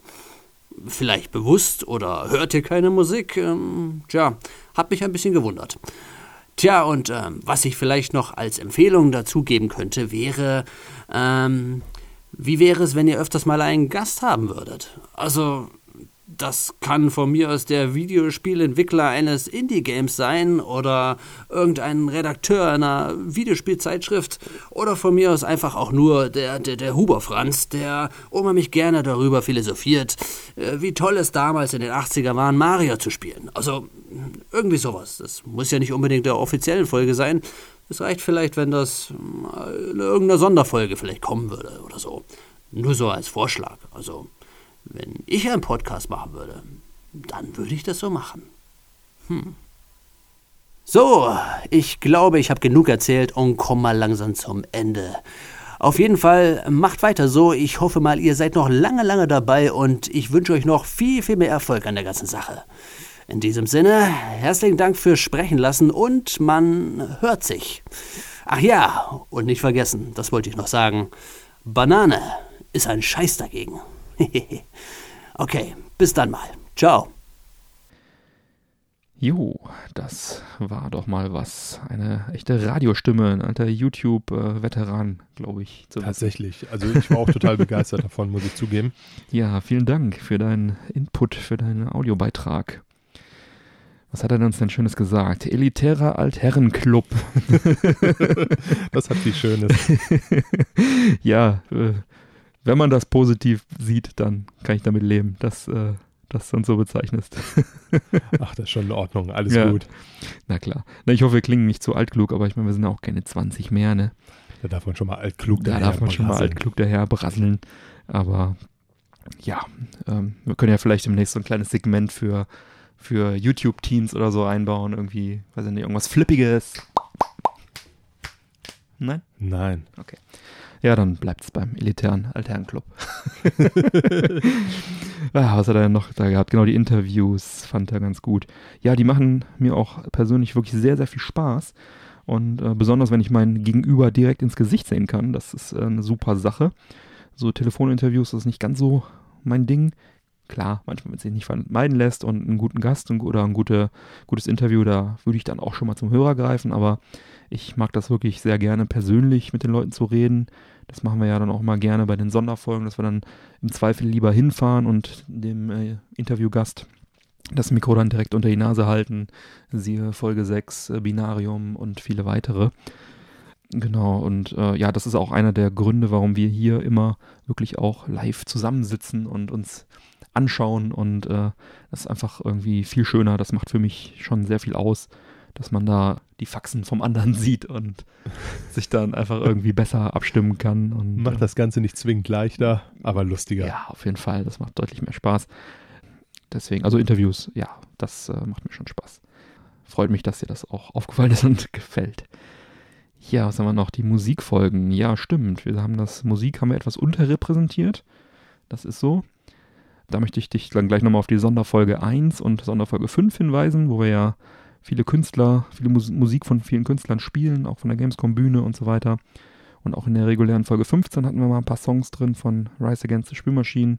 Vielleicht bewusst oder hört ihr keine Musik? Ähm, tja, hat mich ein bisschen gewundert. Tja, und ähm, was ich vielleicht noch als Empfehlung dazu geben könnte, wäre, ähm, wie wäre es, wenn ihr öfters mal einen Gast haben würdet? Also, das kann von mir aus der Videospielentwickler eines Indie-Games sein oder irgendein Redakteur einer Videospielzeitschrift oder von mir aus einfach auch nur der, der, der Huber Franz, der unheimlich gerne darüber philosophiert, äh, wie toll es damals in den 80er war, Mario zu spielen. Also irgendwie sowas. Das muss ja nicht unbedingt der offiziellen Folge sein. Es reicht vielleicht, wenn das in irgendeiner Sonderfolge vielleicht kommen würde oder so. Nur so als Vorschlag. Also wenn ich einen Podcast machen würde, dann würde ich das so machen. Hm. So, ich glaube, ich habe genug erzählt und komme mal langsam zum Ende. Auf jeden Fall macht weiter so. Ich hoffe mal, ihr seid noch lange, lange dabei und ich wünsche euch noch viel, viel mehr Erfolg an der ganzen Sache. In diesem Sinne, herzlichen Dank fürs Sprechen lassen und man hört sich. Ach ja, und nicht vergessen, das wollte ich noch sagen. Banane ist ein Scheiß dagegen. okay, bis dann mal. Ciao. Jo, das war doch mal was. Eine echte Radiostimme, ein alter YouTube-Veteran, glaube ich. Tatsächlich. Also ich war auch total begeistert davon, muss ich zugeben. Ja, vielen Dank für deinen Input, für deinen Audiobeitrag. Was hat er uns denn Schönes gesagt? Elitärer Altherrenclub. das hat viel Schönes. ja, äh, wenn man das positiv sieht, dann kann ich damit leben, dass äh, das dann so bezeichnest. Ach, das ist schon in Ordnung, alles ja. gut. Na klar. Na, ich hoffe, wir klingen nicht zu altklug, aber ich meine, wir sind ja auch keine 20 mehr, ne? Da darf man schon mal altklug daher Da darf man schon mal altklug daher brasseln. Aber ja, ähm, wir können ja vielleicht demnächst so ein kleines Segment für, für YouTube-Teams oder so einbauen. Irgendwie, weiß ich nicht, irgendwas Flippiges. Nein? Nein. Okay. Ja, dann bleibt es beim elitären Altherrenclub. ja, was hat er denn noch da gehabt? Genau, die Interviews fand er ganz gut. Ja, die machen mir auch persönlich wirklich sehr, sehr viel Spaß. Und äh, besonders, wenn ich meinen Gegenüber direkt ins Gesicht sehen kann, das ist äh, eine super Sache. So Telefoninterviews ist nicht ganz so mein Ding. Klar, manchmal, wenn es sich nicht vermeiden lässt und einen guten Gast oder ein gute, gutes Interview, da würde ich dann auch schon mal zum Hörer greifen, aber ich mag das wirklich sehr gerne, persönlich mit den Leuten zu reden. Das machen wir ja dann auch mal gerne bei den Sonderfolgen, dass wir dann im Zweifel lieber hinfahren und dem äh, Interviewgast das Mikro dann direkt unter die Nase halten. Siehe Folge 6, äh, Binarium und viele weitere. Genau, und äh, ja, das ist auch einer der Gründe, warum wir hier immer wirklich auch live zusammensitzen und uns anschauen. Und äh, das ist einfach irgendwie viel schöner. Das macht für mich schon sehr viel aus dass man da die Faxen vom anderen sieht und sich dann einfach irgendwie besser abstimmen kann. Und, macht das Ganze nicht zwingend leichter, aber lustiger. Ja, auf jeden Fall. Das macht deutlich mehr Spaß. Deswegen, also Interviews, ja, das äh, macht mir schon Spaß. Freut mich, dass dir das auch aufgefallen ist und gefällt. Ja, was haben wir noch? Die Musikfolgen. Ja, stimmt. Wir haben das Musik haben wir etwas unterrepräsentiert. Das ist so. Da möchte ich dich dann gleich nochmal auf die Sonderfolge 1 und Sonderfolge 5 hinweisen, wo wir ja viele Künstler, viele Mus Musik von vielen Künstlern spielen, auch von der Gamescom Bühne und so weiter. Und auch in der regulären Folge 15 hatten wir mal ein paar Songs drin von Rise Against the Spülmaschinen.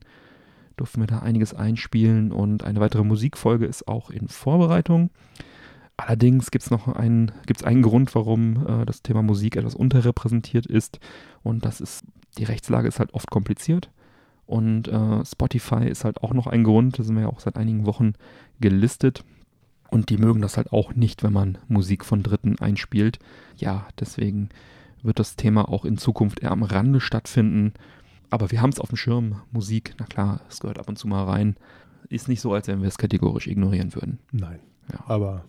Durften wir da einiges einspielen und eine weitere Musikfolge ist auch in Vorbereitung. Allerdings gibt es noch einen, gibt's einen Grund, warum äh, das Thema Musik etwas unterrepräsentiert ist. Und das ist, die Rechtslage ist halt oft kompliziert. Und äh, Spotify ist halt auch noch ein Grund, da sind wir ja auch seit einigen Wochen gelistet. Und die mögen das halt auch nicht, wenn man Musik von Dritten einspielt. Ja, deswegen wird das Thema auch in Zukunft eher am Rande stattfinden. Aber wir haben es auf dem Schirm. Musik, na klar, es gehört ab und zu mal rein. Ist nicht so, als wenn wir es kategorisch ignorieren würden. Nein. Ja. Aber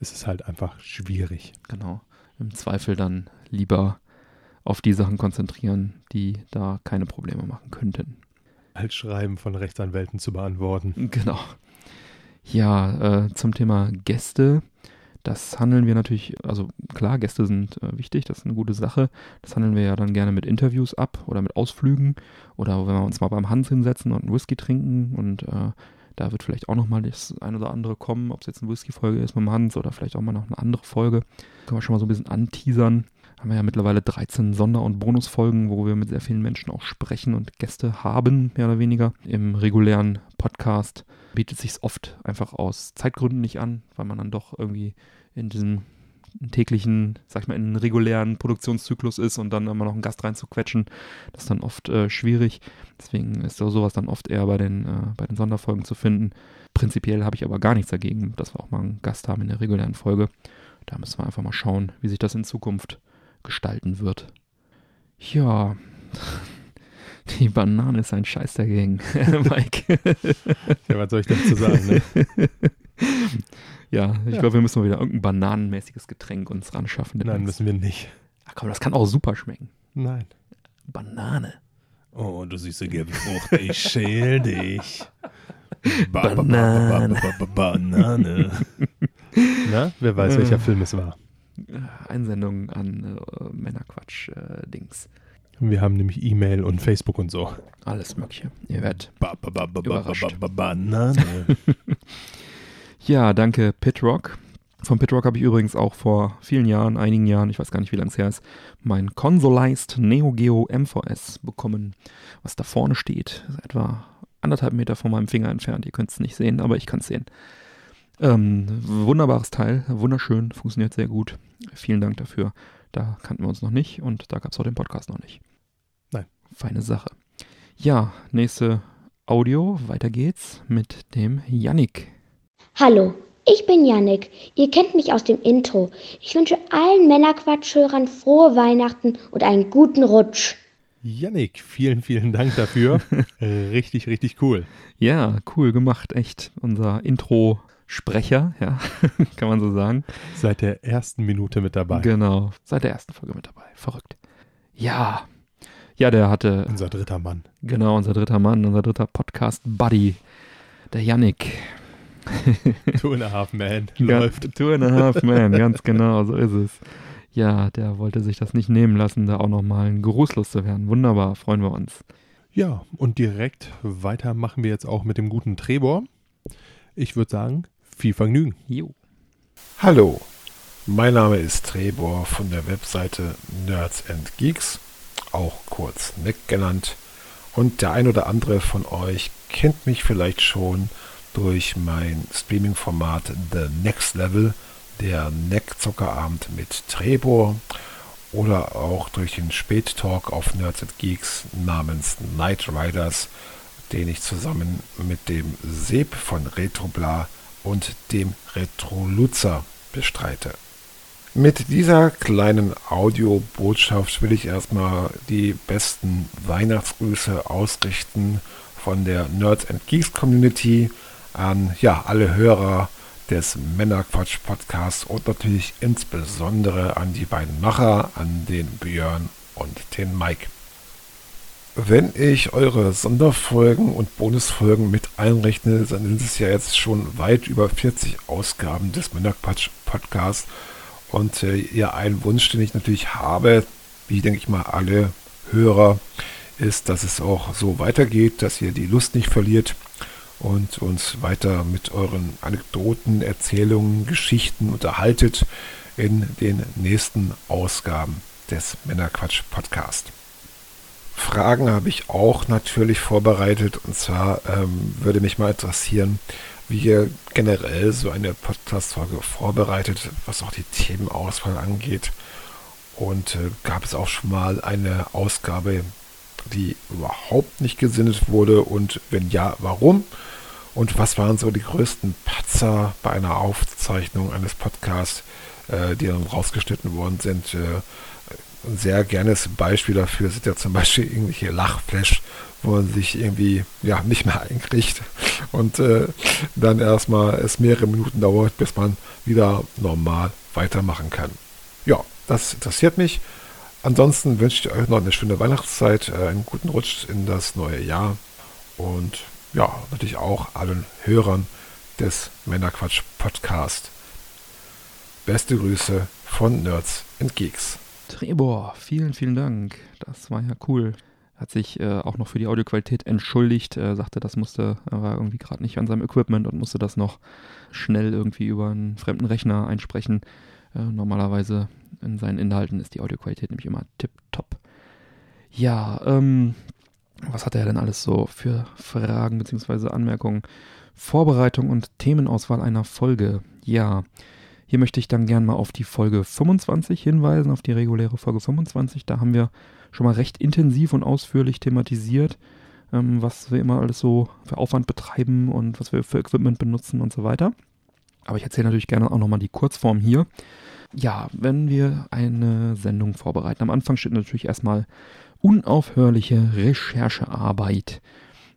es ist halt einfach schwierig. Genau. Im Zweifel dann lieber auf die Sachen konzentrieren, die da keine Probleme machen könnten. Als Schreiben von Rechtsanwälten zu beantworten. Genau. Ja, äh, zum Thema Gäste. Das handeln wir natürlich, also klar, Gäste sind äh, wichtig, das ist eine gute Sache. Das handeln wir ja dann gerne mit Interviews ab oder mit Ausflügen oder wenn wir uns mal beim Hans hinsetzen und einen Whisky trinken und äh, da wird vielleicht auch nochmal das ein oder andere kommen, ob es jetzt eine Whisky-Folge ist mit dem Hans oder vielleicht auch mal noch eine andere Folge. Können wir schon mal so ein bisschen anteasern. Haben wir ja mittlerweile 13 Sonder- und Bonusfolgen, wo wir mit sehr vielen Menschen auch sprechen und Gäste haben, mehr oder weniger. Im regulären Podcast bietet sich oft einfach aus Zeitgründen nicht an, weil man dann doch irgendwie in diesem täglichen, sag ich mal, in einen regulären Produktionszyklus ist und dann immer noch einen Gast reinzuquetschen, das ist dann oft äh, schwierig. Deswegen ist so sowas dann oft eher bei den, äh, bei den Sonderfolgen zu finden. Prinzipiell habe ich aber gar nichts dagegen, dass wir auch mal einen Gast haben in der regulären Folge. Da müssen wir einfach mal schauen, wie sich das in Zukunft gestalten wird. Ja, die Banane ist ein Scheiß dagegen, Mike. Ja, was soll ich dazu sagen? Ne? Ja, ich Ja. glaube, wir müssen mal wieder irgendein bananenmäßiges Getränk uns ran schaffen. Nein, müssen wir nicht. Ach komm, das kann auch super schmecken. Nein. Banane. Oh, du süße gelbe Frucht, ich schäl dich. Ba- ba- ba- Banane. ba- ba- ba- Banane. Na, wer weiß, welcher Film es war. Äh, Einsendung an äh, Männerquatsch-Dings. Wir haben nämlich E-Mail und Facebook und so. Alles Mögliche. Ihr werdet. Ba- ba- ba- ba- ba- Überrascht. ba- ba- Banane. Ja, danke, Pitrock. Von Pitrock habe ich übrigens auch vor vielen Jahren, einigen Jahren, ich weiß gar nicht, wie lange es her ist, mein Consolized Neo Geo MVS bekommen, was da vorne steht. Ist etwa anderthalb Meter von meinem Finger entfernt. Ihr könnt es nicht sehen, aber ich kann es sehen. Ähm, wunderbares Teil, wunderschön, funktioniert sehr gut. Vielen Dank dafür. Da kannten wir uns noch nicht und da gab es auch den Podcast noch nicht. Nein. Feine Sache. Ja, nächste Audio. Weiter geht's mit dem Yannick. Hallo, ich bin Yannick. Ihr kennt mich aus dem Intro. Ich wünsche allen Männerquatschhörern frohe Weihnachten und einen guten Rutsch. Yannick, vielen, vielen Dank dafür. richtig, richtig cool. Ja, cool gemacht, echt. Unser Intro-Sprecher, ja, kann man so sagen. Seit der ersten Minute mit dabei. Genau, seit der ersten Folge mit dabei. Verrückt. Ja, ja, der hatte, Unser dritter Mann. genau, unser dritter Mann, unser dritter Podcast-Buddy, der Yannick. Two and a half man. Läuft. Two and a half man, ganz genau, so ist es. Ja, der wollte sich das nicht nehmen lassen, da auch nochmal ein Gruß loszuwerden. Wunderbar, freuen wir uns. Ja, und direkt weiter machen wir jetzt auch mit dem guten Trebor. Ich würde sagen, viel Vergnügen. Jo. Hallo, mein Name ist Trebor von der Webseite Nerds and Geeks, auch kurz NEC genannt. Und der ein oder andere von euch kennt mich vielleicht schon durch mein Streaming-Format The Next Level, der NEC Zockerabend mit Trebor oder auch durch den Spättalk auf Nerds and Geeks namens Night Riders, den ich zusammen mit dem Seb von Retrobla und dem Retroluzer bestreite. Mit dieser kleinen Audiobotschaft will ich erstmal die besten Weihnachtsgrüße ausrichten von der Nerds and Geeks Community an ja, alle Hörer des Männerquatsch Podcasts und natürlich insbesondere an die beiden Macher, an den Björn und den Mike. Wenn ich eure Sonderfolgen und Bonusfolgen mit einrechne, dann sind es ja jetzt schon weit über 40 Ausgaben des Männerquatsch Podcasts. Und äh, ja, ein Wunsch, den ich natürlich habe, wie denke ich mal alle Hörer, ist, dass es auch so weitergeht, dass ihr die Lust nicht verliert und uns weiter mit euren Anekdoten, Erzählungen, Geschichten unterhaltet in den nächsten Ausgaben des Männerquatsch Podcast. Fragen habe ich auch natürlich vorbereitet. Und zwar ähm, würde mich mal interessieren, wie ihr generell so eine Podcast-Folge vorbereitet, was auch die Themenauswahl angeht. Und äh, gab es auch schon mal eine Ausgabe, die überhaupt nicht gesinnet wurde? Und wenn ja, warum? Und was waren so die größten Patzer bei einer Aufzeichnung eines Podcasts, äh, die dann rausgeschnitten worden sind? Äh, ein sehr gernes Beispiel dafür sind ja zum Beispiel irgendwelche Lachflash, wo man sich irgendwie ja nicht mehr einkriegt und äh, dann erstmal es mehrere Minuten dauert, bis man wieder normal weitermachen kann. Ja, das interessiert mich. Ansonsten wünsche ich euch noch eine schöne Weihnachtszeit, äh, einen guten Rutsch in das neue Jahr und ja, natürlich auch allen Hörern des Männerquatsch Podcast. Beste Grüße von Nerds and Geeks. Trebor, vielen, vielen Dank. Das war ja cool. Hat sich äh, auch noch für die Audioqualität entschuldigt, äh, sagte, das musste, er war irgendwie gerade nicht an seinem Equipment und musste das noch schnell irgendwie über einen fremden Rechner einsprechen. Äh, normalerweise in seinen Inhalten ist die Audioqualität nämlich immer tipptopp. Ja, ähm, was hat er denn alles so für Fragen bzw. Anmerkungen? Vorbereitung und Themenauswahl einer Folge. Ja, hier möchte ich dann gern mal auf die Folge 25 hinweisen, auf die reguläre Folge 25. Da haben wir schon mal recht intensiv und ausführlich thematisiert, ähm, was wir immer alles so für Aufwand betreiben und was wir für Equipment benutzen und so weiter. Aber ich erzähle natürlich gerne auch nochmal die Kurzform hier. Ja, wenn wir eine Sendung vorbereiten, am Anfang steht natürlich erstmal unaufhörliche Recherchearbeit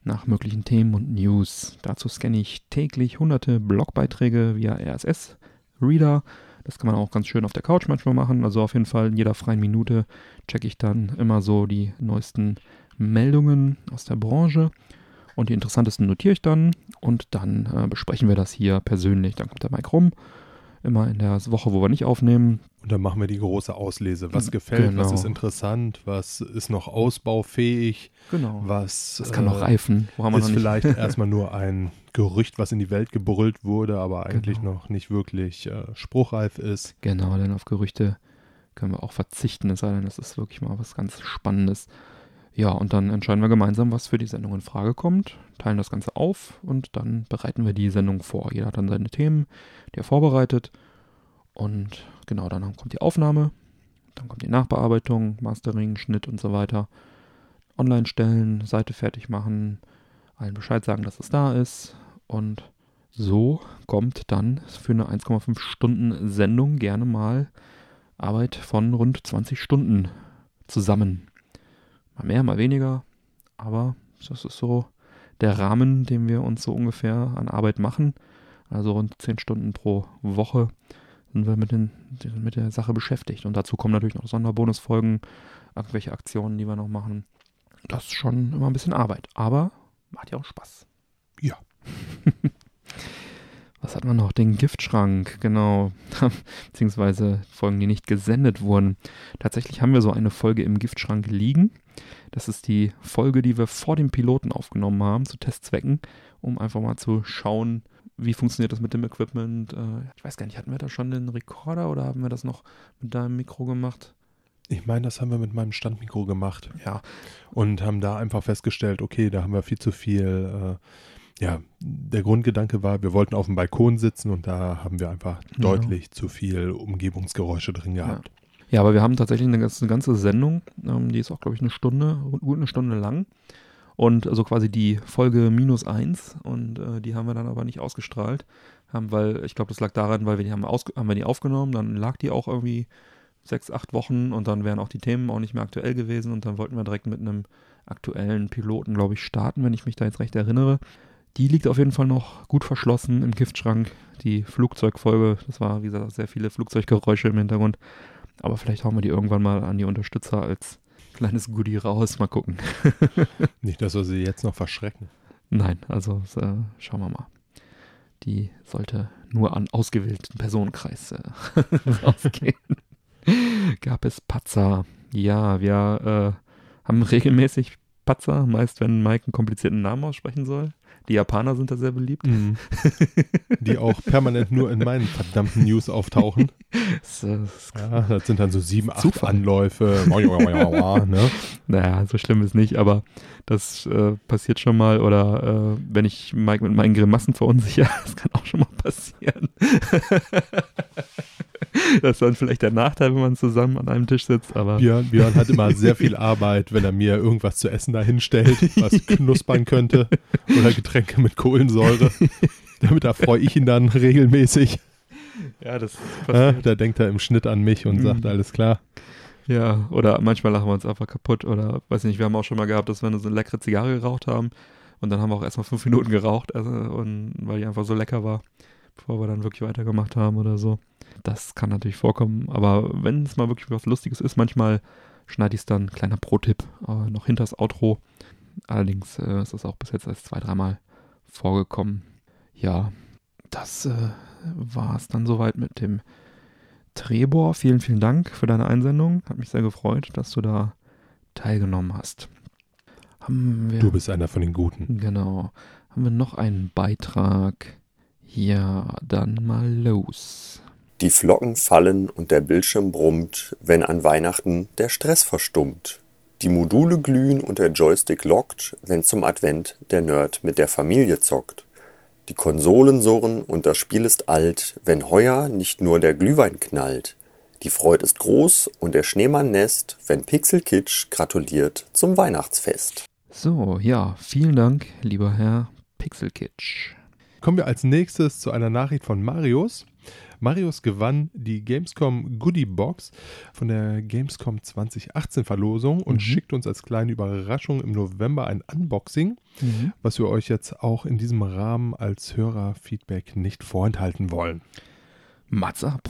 nach möglichen Themen und News. Dazu scanne ich täglich hunderte Blogbeiträge via RSS Reader. Das kann man auch ganz schön auf der Couch manchmal machen. Also auf jeden Fall in jeder freien Minute checke ich dann immer so die neuesten Meldungen aus der Branche. Und die interessantesten notiere ich dann und dann äh, besprechen wir das hier persönlich. Dann kommt der Mike rum, immer in der Woche, wo wir nicht aufnehmen. Und dann machen wir die große Auslese. Was gefällt, Genau. was ist interessant, was ist noch ausbaufähig, Genau. was Das kann noch äh, reifen. Wo haben wir ist noch nicht? vielleicht erstmal nur ein Gerücht, was in die Welt gebrüllt wurde, aber eigentlich Genau. noch nicht wirklich äh, spruchreif ist. Genau, denn auf Gerüchte können wir auch verzichten, es sei denn, das ist wirklich mal was ganz Spannendes. Ja, und dann entscheiden wir gemeinsam, was für die Sendung in Frage kommt, teilen das Ganze auf und dann bereiten wir die Sendung vor. Jeder hat dann seine Themen, die er vorbereitet. Und genau, dann kommt die Aufnahme, dann kommt die Nachbearbeitung, Mastering, Schnitt und so weiter. Online stellen, Seite fertig machen, allen Bescheid sagen, dass es da ist. Und so kommt dann für eine 1,5 Stunden Sendung gerne mal Arbeit von rund 20 Stunden zusammen. Mal mehr, mal weniger, aber das ist so der Rahmen, den wir uns so ungefähr an Arbeit machen. Also rund 10 Stunden pro Woche sind wir mit, den, mit der Sache beschäftigt. Und dazu kommen natürlich noch Sonderbonusfolgen, irgendwelche Aktionen, die wir noch machen. Das ist schon immer ein bisschen Arbeit, aber macht ja auch Spaß. Ja. Was hat man noch? Den Giftschrank, genau. Beziehungsweise Folgen, die nicht gesendet wurden. Tatsächlich haben wir so eine Folge im Giftschrank liegen. Das ist die Folge, die wir vor dem Piloten aufgenommen haben, zu Testzwecken, um einfach mal zu schauen, wie funktioniert das mit dem Equipment. Äh, Ich weiß gar nicht, hatten wir da schon den Rekorder oder haben wir das noch mit deinem Mikro gemacht? Ich meine, das haben wir mit meinem Standmikro gemacht Ja, und haben da einfach festgestellt, okay, da haben wir viel zu viel. Äh, ja, der Grundgedanke war, wir wollten auf dem Balkon sitzen und da haben wir einfach Ja. deutlich zu viel Umgebungsgeräusche drin gehabt. Ja, aber wir haben tatsächlich eine ganze, eine ganze Sendung, ähm, die ist auch, glaube ich, eine Stunde, gut eine Stunde lang. Und also quasi die Folge minus eins und äh, die haben wir dann aber nicht ausgestrahlt. Haben, weil, ich glaube, das lag daran, weil wir die haben, haben wir die aufgenommen, dann lag die auch irgendwie sechs, acht Wochen und dann wären auch die Themen auch nicht mehr aktuell gewesen und dann wollten wir direkt mit einem aktuellen Piloten, glaube ich, starten, wenn ich mich da jetzt recht erinnere. Die liegt auf jeden Fall noch gut verschlossen im Giftschrank. Die Flugzeugfolge, das war, wie gesagt, sehr viele Flugzeuggeräusche im Hintergrund. Aber vielleicht hauen wir die irgendwann mal an die Unterstützer als kleines Goodie raus. Mal gucken. Nicht, dass wir sie jetzt noch verschrecken. Nein, also äh, schauen wir mal. Die sollte nur an ausgewählten Personenkreis äh, rausgehen. Gab es Patzer? Ja, wir äh, haben regelmäßig Patzer, meist wenn Mike einen komplizierten Namen aussprechen soll. Die Japaner sind da sehr beliebt. Mhm. Die auch permanent nur in meinen verdammten News auftauchen. Das, das, Ja, das sind dann so sieben, acht Zufall. Anläufe. ne? naja, so schlimm ist nicht, aber das äh, passiert schon mal. Oder äh, wenn ich Mike mit meinen Grimassen verunsichere, das kann auch schon mal passieren. das ist dann vielleicht der Nachteil, wenn man zusammen an einem Tisch sitzt, aber Björn, Björn hat immer sehr viel Arbeit, wenn er mir irgendwas zu essen dahin stellt, was knuspern könnte. Oder Getränke mit Kohlensäure. Damit erfreue ich ihn dann regelmäßig. ja, das Ja, da denkt er im Schnitt an mich und sagt, Mhm. alles klar. Ja, oder manchmal lachen wir uns einfach kaputt oder weiß nicht, wir haben auch schon mal gehabt, dass wir so eine leckere Zigarre geraucht haben und dann haben wir auch erstmal fünf Minuten geraucht, also, und weil die einfach so lecker war, bevor wir dann wirklich weitergemacht haben oder so. Das kann natürlich vorkommen, aber wenn es mal wirklich was Lustiges ist, manchmal schneide ich es dann, kleiner Pro-Tipp, äh, noch hinters Outro. Allerdings äh, ist das auch bis jetzt erst zwei, dreimal vorgekommen. Ja, das äh, war es dann soweit mit dem Trebor, vielen, vielen Dank für deine Einsendung. Hat mich sehr gefreut, dass du da teilgenommen hast. Du bist einer von den Guten. Genau. Haben wir noch einen Beitrag? Ja, dann mal los. Die Flocken fallen und der Bildschirm brummt, wenn an Weihnachten der Stress verstummt. Die Module glühen und der Joystick lockt, wenn zum Advent der Nerd mit der Familie zockt. Die Konsolen surren und das Spiel ist alt, wenn heuer nicht nur der Glühwein knallt. Die Freude ist groß und der Schneemann nässt, wenn Pixel Kitsch gratuliert zum Weihnachtsfest. So, ja, vielen Dank, lieber Herr Pixelkitsch. Kommen wir als nächstes zu einer Nachricht von Marius. Marius gewann die Gamescom Goodie Box von der Gamescom 2018 Verlosung und Mhm. schickt uns als kleine Überraschung im November ein Unboxing, was wir euch jetzt auch in diesem Rahmen als Hörerfeedback nicht vorenthalten wollen. Mats ab.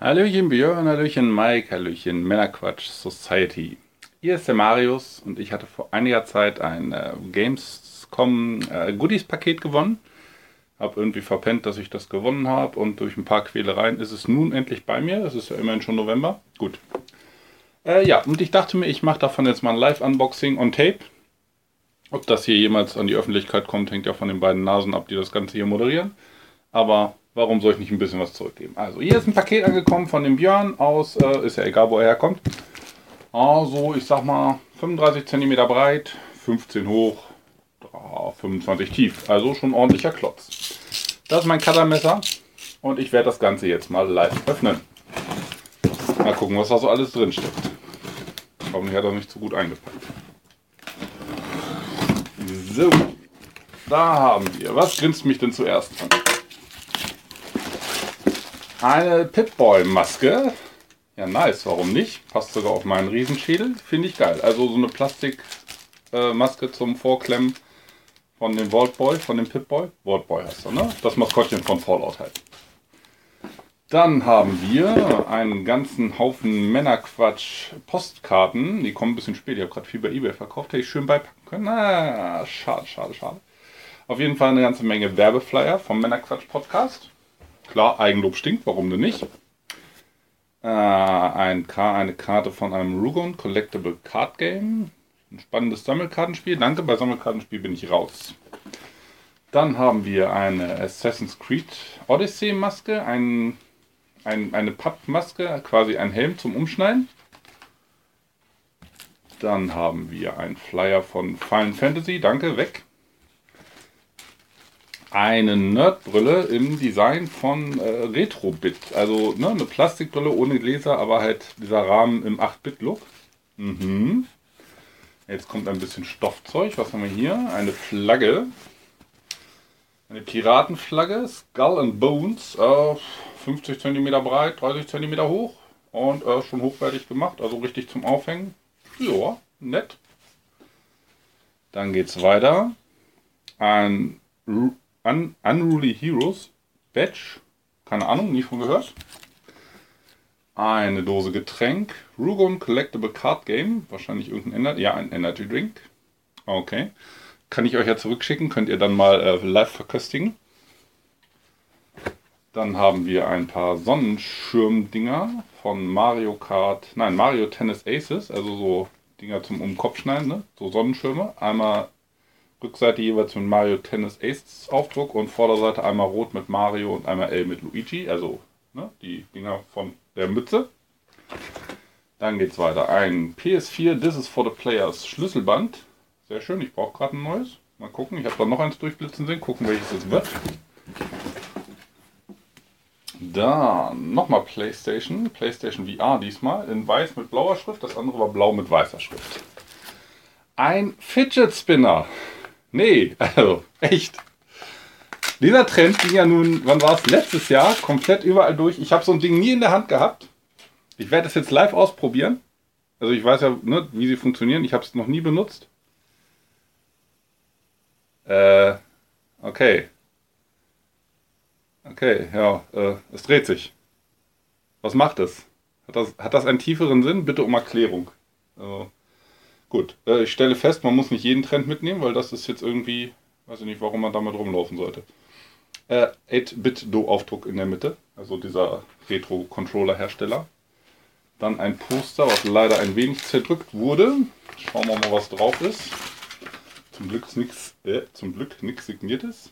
Hallöchen Björn, Hallöchen Mike, Hallöchen Männerquatsch Society. Hier ist der Marius und ich hatte vor einiger Zeit ein äh, Gamescom äh, Goodies Paket gewonnen. Hab irgendwie verpennt, dass ich das gewonnen habe und durch ein paar Quälereien ist es nun endlich bei mir. Es ist ja immerhin schon November. Gut. Äh, ja, und ich dachte mir, ich mache davon jetzt mal ein Live-Unboxing on Tape. Ob das hier jemals an die Öffentlichkeit kommt, hängt ja von den beiden Nasen ab, die das Ganze hier moderieren. Aber warum soll ich nicht ein bisschen was zurückgeben? Also, hier ist ein Paket angekommen von dem Björn aus, äh, ist ja egal, wo er herkommt. Also, ich sag mal 35 cm breit, 15 hoch, ah, 25 tief. Also schon ordentlicher Klotz. Das ist mein Cuttermesser und ich werde das Ganze jetzt mal live öffnen. Mal gucken, was da so alles drin steckt. Hoffentlich hat er nicht zu gut eingepackt. So, da haben wir. Was grinst mich denn zuerst an? Eine Pip-Boy-Maske. Ja, nice, warum nicht? Passt sogar auf meinen Riesenschädel. Finde ich geil. Also so eine Plastikmaske zum Vorklemmen von dem Vault Boy, von dem Pip-Boy. Vault Boy heißt er, ne? Das Maskottchen von Fallout halt. Dann haben wir einen ganzen Haufen Männerquatsch Postkarten. Die kommen ein bisschen spät. Ich habe gerade viel bei eBay verkauft. Hätte ich schön beipacken können. Ah, schade, schade, schade. Auf jeden Fall eine ganze Menge Werbeflyer vom Männerquatsch Podcast. Klar, Eigenlob stinkt, warum denn nicht? Äh, ein Ka eine Karte von einem Rugon Collectible Card Game. Ein spannendes Sammelkartenspiel. Danke, bei Sammelkartenspiel bin ich raus. Dann haben wir eine Assassin's Creed Odyssey Maske, ein, ein, eine Pappmaske, quasi ein Helm zum Umschneiden. Dann haben wir einen Flyer von Final Fantasy, danke, weg. Eine Nerdbrille im Design von äh, Retrobit. Also ne, eine Plastikbrille ohne Gläser, aber halt dieser Rahmen im 8-Bit-Look. Mhm. Jetzt kommt ein bisschen Stoffzeug. Was haben wir hier? Eine Flagge. Eine Piratenflagge. Skull and Bones. Äh, 50 cm breit, 30 cm hoch. Und äh, schon hochwertig gemacht. Also richtig zum Aufhängen. Ja, nett. Dann geht's weiter. Ein Un Unruly Heroes Badge. Keine Ahnung, nie von gehört. Eine Dose Getränk. Rugon Collectible Card Game. Wahrscheinlich irgendein Energy. Ja, ein Energy Drink. Okay. Kann ich euch ja zurückschicken. Könnt ihr dann mal äh, live verköstigen. Dann haben wir ein paar Sonnenschirmdinger von Mario Kart. Nein, Mario Tennis Aces. Also so Dinger zum um schneiden, ne? so Sonnenschirme. Einmal Rückseite jeweils mit Mario Tennis Ace Aufdruck und Vorderseite einmal rot mit Mario und einmal L mit Luigi, also ne, die Dinger von der Mütze. Dann geht's weiter. Ein PS4 This is for the Players Schlüsselband. Sehr schön, ich brauche gerade ein neues. Mal gucken, ich habe da noch eins durchblitzen sehen. Gucken, welches es wird. Dann nochmal PlayStation. PlayStation VR diesmal. In weiß mit blauer Schrift. Das andere war blau mit weißer Schrift. Ein Fidget Spinner. Nee, also echt. Dieser Trend ging ja nun, wann war es? Letztes Jahr komplett überall durch. Ich habe so ein Ding nie in der Hand gehabt. Ich werde es jetzt live ausprobieren. Also ich weiß ja, ne, wie sie funktionieren. Ich habe es noch nie benutzt. Äh, okay. Okay, ja, äh, es dreht sich. Was macht es? Hat das, hat das einen tieferen Sinn? Bitte um Erklärung. Also, gut, äh, ich stelle fest, man muss nicht jeden Trend mitnehmen, weil das ist jetzt irgendwie, weiß ich nicht, warum man damit rumlaufen sollte. Äh, 8-Bit-Do-Aufdruck in der Mitte, also dieser Retro-Controller-Hersteller. Dann ein Poster, was leider ein wenig zerdrückt wurde. Schauen wir mal, was drauf ist. Zum Glück nichts äh, zum Glück nichts signiertes.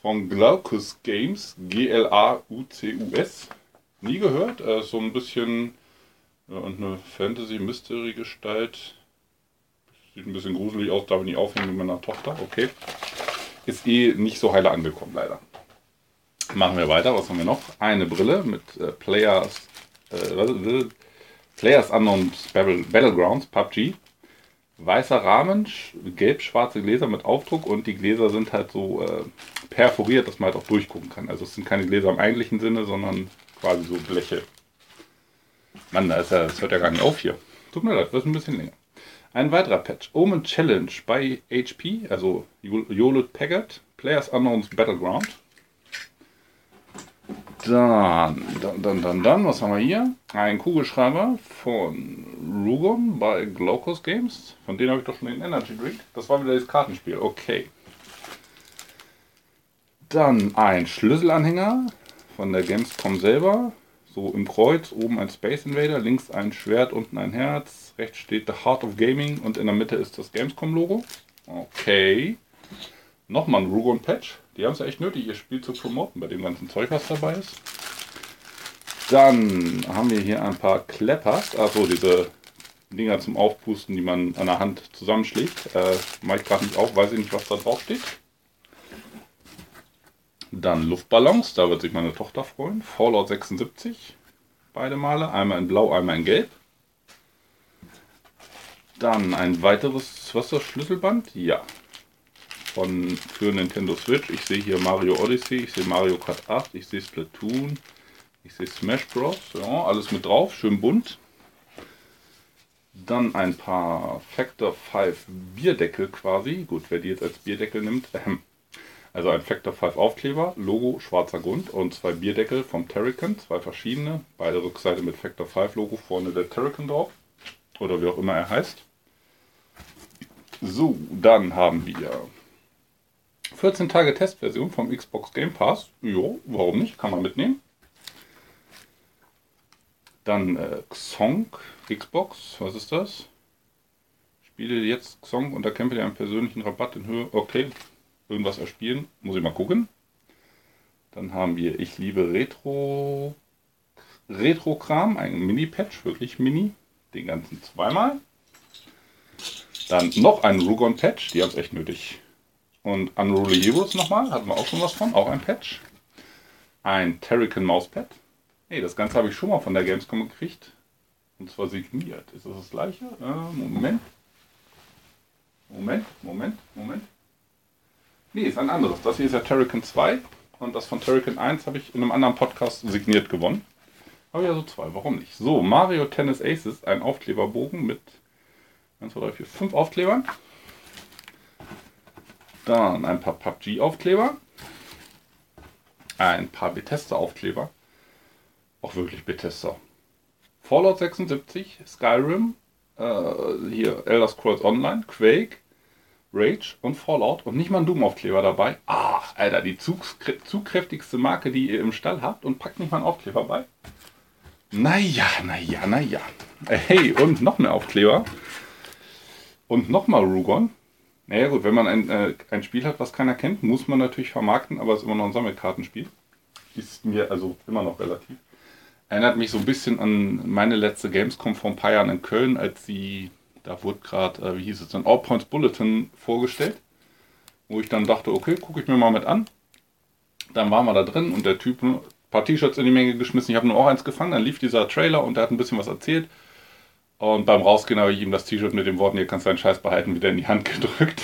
Von Glaucus Games, G-L-A-U-C-U-S. Nie gehört. Ist so ein bisschen ja, und eine Fantasy-Mystery-Gestalt. Sieht ein bisschen gruselig aus, darf ich nicht aufhängen mit meiner Tochter. Okay. Ist eh nicht so heile angekommen, leider. Machen wir weiter. Was haben wir noch? Eine Brille mit äh, Players, äh, Players Unknown Battlegrounds, PUBG weißer Rahmen, gelb-schwarze Gläser mit Aufdruck und die Gläser sind halt so äh, perforiert, dass man halt auch durchgucken kann. Also es sind keine Gläser im eigentlichen Sinne, sondern quasi so Bleche. Mann, da ist ja, das hört ja gar nicht auf hier. Tut mir leid, das ist ein bisschen länger. Ein weiterer Patch. Omen Challenge bei HP, also Hewlett Packard, Players Unknowns Battleground. Dann, dann, dann, dann, dann, was haben wir hier? Ein Kugelschreiber von Rugon bei Glaucus Games. Von denen habe ich doch schon den Energy Drink. Das war wieder das Kartenspiel. Okay. Dann ein Schlüsselanhänger von der Gamescom selber. So im Kreuz, oben ein Space Invader, links ein Schwert, unten ein Herz. Rechts steht The Heart of Gaming und in der Mitte ist das Gamescom-Logo. Okay. Nochmal ein Rugon Patch. Die haben es ja echt nötig, ihr Spiel zu promoten bei dem ganzen Zeug, was dabei ist. Dann haben wir hier ein paar Kleppers, also diese Dinger zum Aufpusten, die man an der Hand zusammenschlägt. Äh, Mache ich gerade nicht auf, weiß ich nicht, was da drauf steht. Dann Luftballons, da wird sich meine Tochter freuen. Fallout 76, beide Male, einmal in Blau, einmal in Gelb. Dann ein weiteres Wasserschlüsselband, ja, von für Nintendo Switch. Ich sehe hier Mario Odyssey, ich sehe Mario Kart 8, ich sehe Splatoon, ich sehe Smash Bros. Ja, alles mit drauf, schön bunt. Dann ein paar Factor 5 Bierdeckel quasi. Gut, wer die jetzt als Bierdeckel nimmt. Ähm, also ein Factor 5 Aufkleber, Logo schwarzer Grund und zwei Bierdeckel vom Terrican, zwei verschiedene. Beide Rückseite mit Factor 5 Logo, vorne der Terrican drauf. Oder wie auch immer er heißt. So, dann haben wir 14 Tage Testversion vom Xbox Game Pass. Jo, warum nicht? Kann man mitnehmen. Dann äh, Xong Xbox. Was ist das? Spiele jetzt Xong und erkämpfe dir einen persönlichen Rabatt in Höhe. Okay, irgendwas erspielen. Muss ich mal gucken. Dann haben wir Ich liebe Retro. Retro-Kram, ein Mini-Patch, wirklich Mini. Den ganzen zweimal. Dann noch ein Rugon-Patch, die haben es echt nötig. Und Unruly Heroes nochmal, hatten wir auch schon was von, auch ein Patch. Ein Terrican Mauspad. Hey, das Ganze habe ich schon mal von der Gamescom gekriegt. Und zwar signiert. Ist das das gleiche? Äh, Moment. Moment, Moment, Moment. Nee, ist ein anderes. Das hier ist ja Terrican 2. Und das von Terrican 1 habe ich in einem anderen Podcast signiert gewonnen. Aber ja, so zwei, warum nicht? So, Mario Tennis Aces, ein Aufkleberbogen mit 1, 2, 3, 4, 5 Aufklebern. Dann ein paar PUBG-Aufkleber. Ein paar Bethesda-Aufkleber. Auch wirklich Bethesda. Fallout 76, Skyrim, äh, hier Elder Scrolls Online, Quake, Rage und Fallout und nicht mal ein Doom-Aufkleber dabei. Ach, Alter, die zugkräftigste Marke, die ihr im Stall habt und packt nicht mal einen Aufkleber bei. Naja, naja, naja. Hey, und noch mehr Aufkleber. Und nochmal Rugon. Naja gut, wenn man ein, äh, ein Spiel hat, was keiner kennt, muss man natürlich vermarkten, aber es ist immer noch ein Sammelkartenspiel. Ist mir also immer noch relativ. Erinnert mich so ein bisschen an meine letzte Gamescom vor ein paar Jahren in Köln, als sie, da wurde gerade, äh, wie hieß es, ein All Points Bulletin vorgestellt, wo ich dann dachte, okay, gucke ich mir mal mit an. Dann waren wir da drin und der Typ ein paar T-Shirts in die Menge geschmissen. Ich habe nur auch eins gefangen. Dann lief dieser Trailer und er hat ein bisschen was erzählt. Und beim Rausgehen habe ich ihm das T-Shirt mit den Worten, ihr kannst deinen Scheiß behalten, wieder in die Hand gedrückt.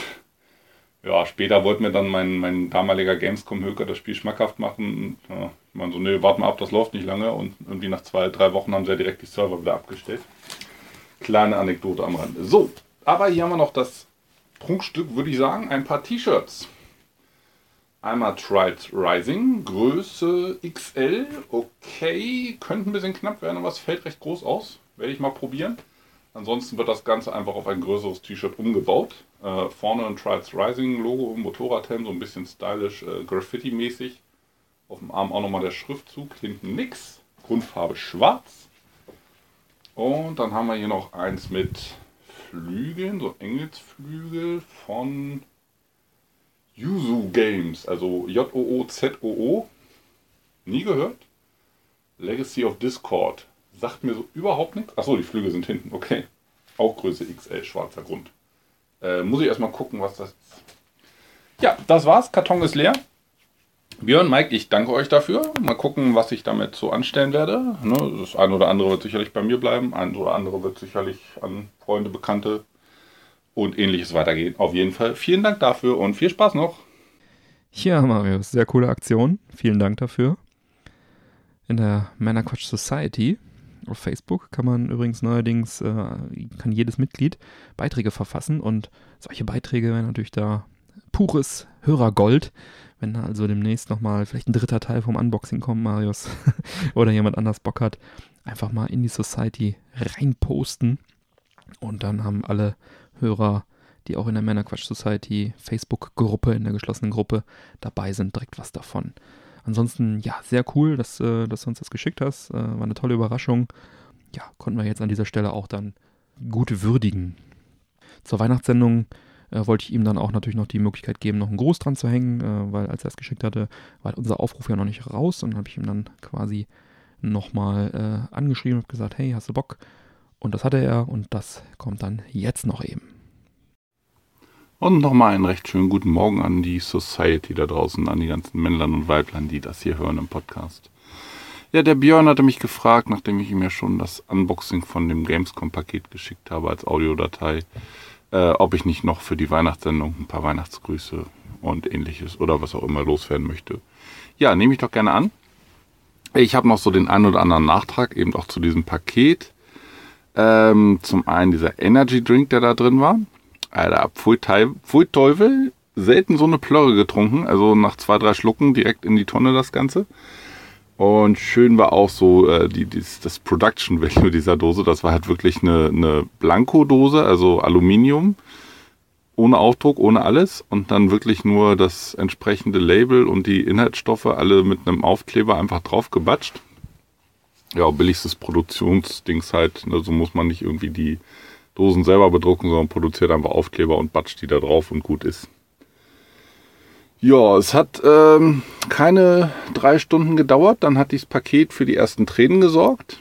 Ja, später wollte mir dann mein, mein damaliger Gamescom-Höker das Spiel schmackhaft machen. Ja, ich meine so, nee, warte mal ab, das läuft nicht lange. Und irgendwie nach zwei, drei Wochen haben sie ja direkt die Server wieder abgestellt. Kleine Anekdote am Rande. So, aber hier haben wir noch das Prunkstück, würde ich sagen, ein paar T-Shirts. Einmal Tried Rising, Größe XL, okay, könnte ein bisschen knapp werden, aber es fällt recht groß aus. Werde ich mal probieren. Ansonsten wird das Ganze einfach auf ein größeres T-Shirt umgebaut. Äh, vorne ein Trials Rising Logo, Motorradhelm, so ein bisschen stylisch, äh, Graffiti-mäßig. Auf dem Arm auch nochmal der Schriftzug, hinten nix. Grundfarbe schwarz. Und dann haben wir hier noch eins mit Flügeln, so Engelsflügel von Yuzu Games, also J-O-O-Z-O-O. Nie gehört. Legacy of Discord. Sagt mir so überhaupt nichts. Achso, die Flügel sind hinten. Okay. Auch Größe XL, schwarzer Grund. Äh, muss ich erstmal gucken, was das ist. Ja, das war's. Karton ist leer. Björn, Mike, ich danke euch dafür. Mal gucken, was ich damit so anstellen werde. Ne, das eine oder andere wird sicherlich bei mir bleiben. Ein oder andere wird sicherlich an Freunde, Bekannte und ähnliches weitergehen. Auf jeden Fall vielen Dank dafür und viel Spaß noch. Ja, Marius, sehr coole Aktion. Vielen Dank dafür. In der Männerquatsch Society auf Facebook kann man übrigens neuerdings, äh, kann jedes Mitglied Beiträge verfassen und solche Beiträge wären natürlich da pures Hörergold. Wenn also demnächst nochmal vielleicht ein dritter Teil vom Unboxing kommt, Marius, oder jemand anders Bock hat, einfach mal in die Society reinposten. Und dann haben alle Hörer, die auch in der Männerquatsch Society Facebook-Gruppe, in der geschlossenen Gruppe dabei sind, direkt was davon. Ansonsten, ja, sehr cool, dass, äh, dass du uns das geschickt hast. Äh, war eine tolle Überraschung. Ja, konnten wir jetzt an dieser Stelle auch dann gut würdigen. Zur Weihnachtssendung äh, wollte ich ihm dann auch natürlich noch die Möglichkeit geben, noch einen Gruß dran zu hängen, äh, weil als er es geschickt hatte, war unser Aufruf ja noch nicht raus und habe ich ihm dann quasi nochmal äh, angeschrieben und gesagt, hey, hast du Bock? Und das hatte er und das kommt dann jetzt noch eben. Und nochmal einen recht schönen guten Morgen an die Society da draußen, an die ganzen Männlein und Weiblein, die das hier hören im Podcast. Ja, der Björn hatte mich gefragt, nachdem ich ihm ja schon das Unboxing von dem Gamescom-Paket geschickt habe als Audiodatei, äh, ob ich nicht noch für die Weihnachtssendung ein paar Weihnachtsgrüße und ähnliches oder was auch immer loswerden möchte. Ja, nehme ich doch gerne an. Ich habe noch so den einen oder anderen Nachtrag eben auch zu diesem Paket. Ähm, zum einen dieser Energy Drink, der da drin war. Alter, pfui, Teufel, selten so eine Plörre getrunken. Also nach zwei, drei Schlucken direkt in die Tonne das Ganze. Und schön war auch so äh, die, die, das Production Value dieser Dose. Das war halt wirklich eine, eine Blanko-Dose, also Aluminium, ohne Aufdruck, ohne alles. Und dann wirklich nur das entsprechende Label und die Inhaltsstoffe alle mit einem Aufkleber einfach drauf gebatscht. Ja, billigstes Produktionsdings halt. Ne, so muss man nicht irgendwie die Dosen selber bedrucken, sondern produziert einfach Aufkleber und batscht die da drauf und gut ist. Ja, es hat ähm, keine drei Stunden gedauert. Dann hat dieses Paket für die ersten Tränen gesorgt.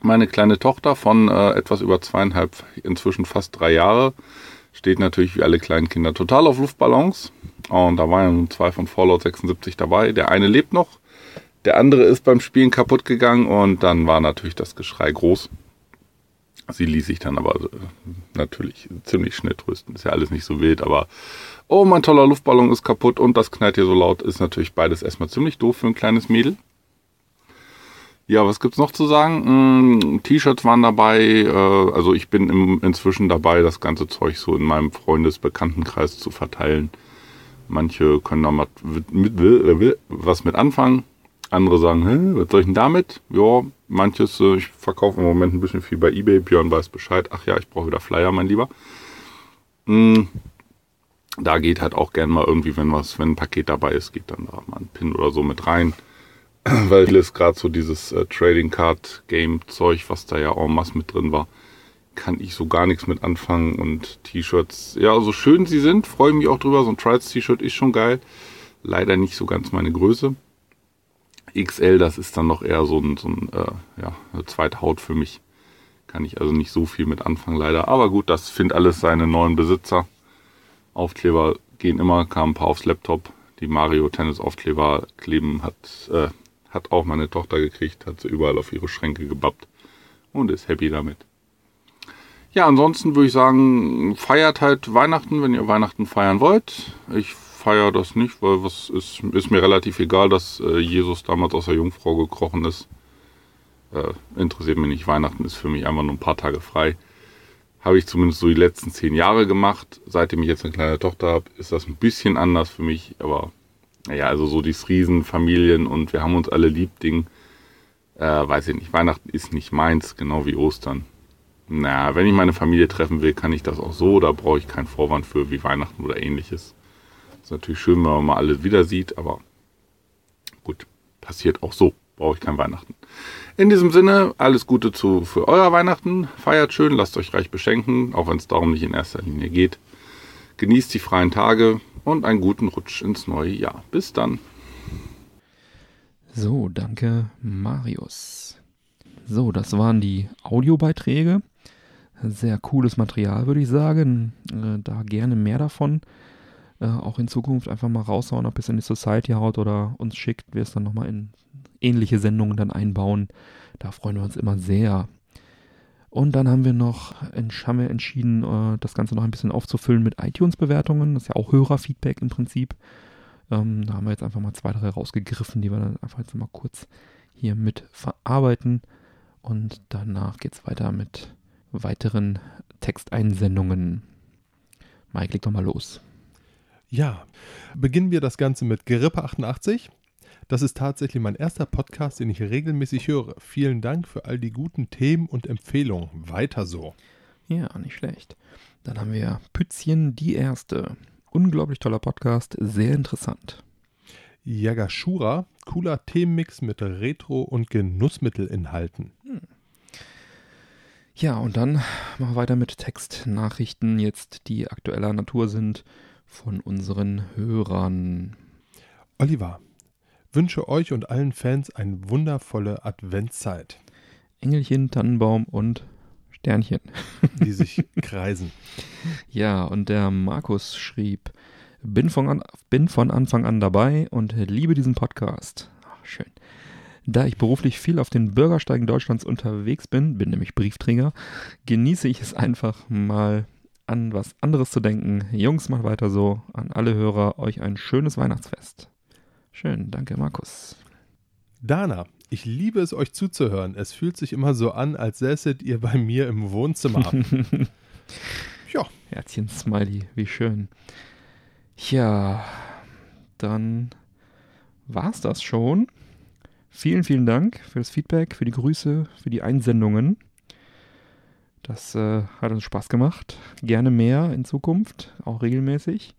Meine kleine Tochter von äh, etwas über zweieinhalb, inzwischen fast drei Jahre, steht natürlich wie alle kleinen Kinder total auf Luftballons. Und da waren zwei von Fallout 76 dabei. Der eine lebt noch, der andere ist beim Spielen kaputt gegangen und dann war natürlich das Geschrei groß. Sie ließ sich dann aber äh, natürlich ziemlich schnell trösten. Ist ja alles nicht so wild, aber oh, mein toller Luftballon ist kaputt und das knallt hier so laut, ist natürlich beides erstmal ziemlich doof für ein kleines Mädel. Ja, was gibt's noch zu sagen? Mm, T-Shirts waren dabei, äh, also ich bin inzwischen dabei, das ganze Zeug so in meinem Freundesbekanntenkreis zu verteilen. Manche können da mit, mit, was mit anfangen. Andere sagen, Hä, was soll ich denn damit? Ja, manches, äh, ich verkaufe im Moment ein bisschen viel bei Ebay. Björn weiß Bescheid. Ach ja, ich brauche wieder Flyer, mein Lieber. Mm, da geht halt auch gern mal irgendwie, wenn was, wenn ein Paket dabei ist, geht dann da mal ein Pin oder so mit rein. Weil vieles gerade so dieses äh, Trading Card Game Zeug, was da ja en masse mit drin war, kann ich so gar nichts mit anfangen. Und T-Shirts, ja, so schön sie sind, freue ich mich auch drüber. So ein Trials-T-Shirt ist schon geil. Leider nicht so ganz meine Größe. XL, das ist dann noch eher so ein, so ein äh, ja, eine zweite Haut für mich. Kann ich also nicht so viel mit anfangen, leider. Aber gut, das findet alles seine neuen Besitzer. Aufkleber gehen immer, kamen ein paar aufs Laptop. Die Mario Tennis Aufkleber kleben hat, äh, hat auch meine Tochter gekriegt, hat sie überall auf ihre Schränke gebappt und ist happy damit. Ja, ansonsten würde ich sagen, feiert halt Weihnachten, wenn ihr Weihnachten feiern wollt. Ich feiere das nicht, weil was ist, ist mir relativ egal, dass äh, Jesus damals aus der Jungfrau gekrochen ist. Äh, interessiert mich nicht. Weihnachten ist für mich einfach nur ein paar Tage frei. Habe ich zumindest so die letzten zehn Jahre gemacht. Seitdem ich jetzt eine kleine Tochter habe, ist das ein bisschen anders für mich. Aber naja, also so dieses Riesenfamilien und wir haben uns alle lieb Ding. Äh, weiß ich nicht. Weihnachten ist nicht meins, genau wie Ostern. Na, wenn ich meine Familie treffen will, kann ich das auch so. Da brauche ich keinen Vorwand für wie Weihnachten oder ähnliches. Ist natürlich schön, wenn man mal alle wieder sieht, aber gut, passiert auch so. Brauche ich kein Weihnachten. In diesem Sinne, alles Gute zu, für euer Weihnachten. Feiert schön, lasst euch reich beschenken, auch wenn es darum nicht in erster Linie geht. Genießt die freien Tage und einen guten Rutsch ins neue Jahr. Bis dann. So, danke, Marius. So, das waren die Audiobeiträge. Sehr cooles Material, würde ich sagen. Äh, da gerne mehr davon. Äh, auch in Zukunft einfach mal raushauen, ob es in die Society haut oder uns schickt, wir es dann nochmal in ähnliche Sendungen dann einbauen. Da freuen wir uns immer sehr. Und dann haben wir noch haben wir entschieden, äh, das Ganze noch ein bisschen aufzufüllen mit iTunes-Bewertungen. Das ist ja auch Hörerfeedback im Prinzip. Ähm, da haben wir jetzt einfach mal zwei, drei rausgegriffen, die wir dann einfach jetzt mal kurz hier mit verarbeiten. Und danach geht es weiter mit weiteren Texteinsendungen. Mike, leg doch mal los. Ja, beginnen wir das Ganze mit Gerippe 88. Das ist tatsächlich mein erster Podcast, den ich regelmäßig höre. Vielen Dank für all die guten Themen und Empfehlungen. Weiter so. Ja, nicht schlecht. Dann haben wir Pützchen die Erste. Unglaublich toller Podcast, sehr interessant. Yagashura, cooler Themenmix mit Retro- und Genussmittelinhalten. Hm. Ja, und dann machen wir weiter mit Textnachrichten, jetzt die aktueller Natur sind von unseren Hörern. Oliver, wünsche euch und allen Fans eine wundervolle Adventszeit. Engelchen, Tannenbaum und Sternchen. Die sich kreisen. Ja, und der Markus schrieb, bin von, an, bin von Anfang an dabei und liebe diesen Podcast. Ach, schön. Da ich beruflich viel auf den Bürgersteigen Deutschlands unterwegs bin, bin nämlich Briefträger, genieße ich es einfach mal an was anderes zu denken. Jungs, macht weiter so. An alle Hörer, euch ein schönes Weihnachtsfest. Schön, danke Markus. Dana, ich liebe es, euch zuzuhören. Es fühlt sich immer so an, als säßet ihr bei mir im Wohnzimmer. ja. Herzchen Smiley, wie schön. Ja, dann war's das schon. Vielen, vielen Dank für das Feedback, für die Grüße, für die Einsendungen. Das äh, hat uns Spaß gemacht. Gerne mehr in Zukunft, auch regelmäßig.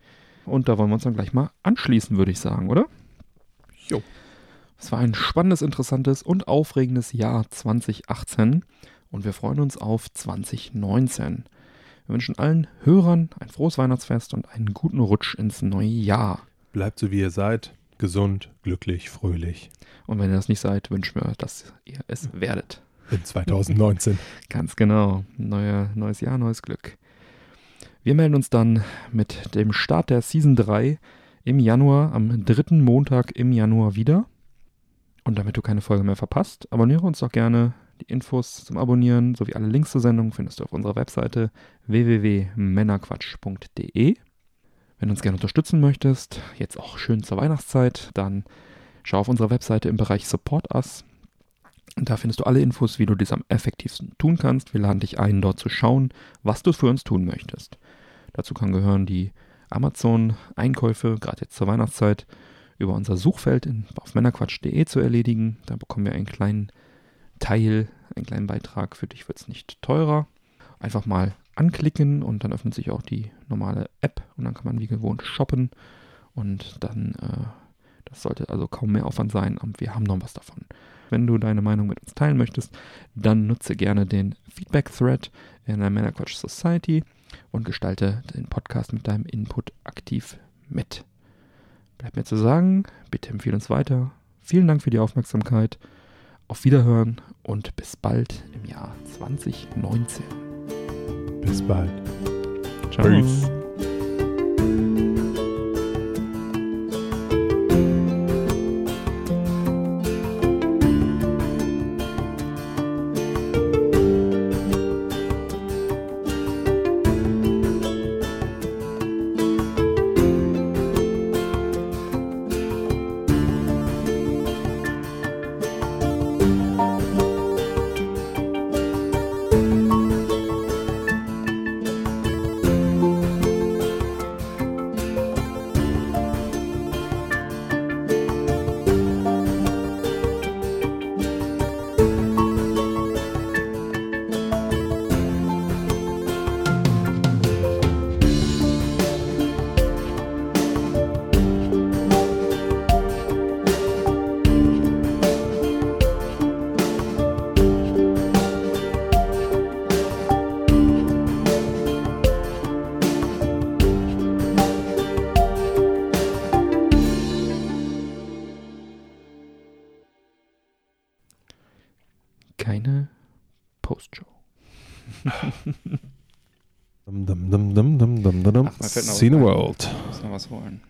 Und da wollen wir uns dann gleich mal anschließen, würde ich sagen, oder? Jo. Es war ein spannendes, interessantes und aufregendes Jahr 2018 und wir freuen uns auf 2019. Wir wünschen allen Hörern ein frohes Weihnachtsfest und einen guten Rutsch ins neue Jahr. Bleibt so wie ihr seid, gesund, glücklich, fröhlich. Und wenn ihr das nicht seid, wünschen wir, dass ihr es werdet. In 2019. Ganz genau. Neue, neues Jahr, neues Glück. Wir melden uns dann mit dem Start der Season 3 im Januar, am dritten Montag im Januar wieder. Und damit du keine Folge mehr verpasst, abonniere uns doch gerne. Die Infos zum Abonnieren sowie alle Links zur Sendung findest du auf unserer Webseite www.männerquatsch.de. Wenn du uns gerne unterstützen möchtest, jetzt auch schön zur Weihnachtszeit, dann schau auf unserer Webseite im Bereich Support Us. Da findest du alle Infos, wie du dies am effektivsten tun kannst. Wir laden dich ein, dort zu schauen, was du für uns tun möchtest. Dazu kann gehören die Amazon-Einkäufe, gerade jetzt zur Weihnachtszeit, über unser Suchfeld in, auf männerquatsch.de zu erledigen. Da bekommen wir einen kleinen Teil, einen kleinen Beitrag. Für dich wird es nicht teurer. Einfach mal anklicken und dann öffnet sich auch die normale App und dann kann man wie gewohnt shoppen und dann äh, Das sollte also kaum mehr Aufwand sein, und wir haben noch was davon. Wenn du deine Meinung mit uns teilen möchtest, dann nutze gerne den Feedback-Thread in der Männerquatsch Society und gestalte den Podcast mit deinem Input aktiv mit. Bleibt mir zu sagen, bitte empfehle uns weiter. Vielen Dank für die Aufmerksamkeit. Auf Wiederhören und bis bald im Jahr 2019. Bis bald. Ciao. Peace. Ach, mir fällt noch was Cine ein. World. Ich muss noch was holen.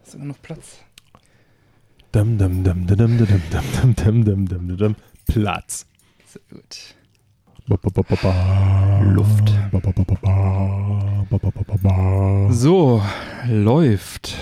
Hast du genug Platz? Dum, dum, dum, dum, dum, dum, dum, dum, dum, dum, dum. Platz. Sehr gut. Luft. So, läuft.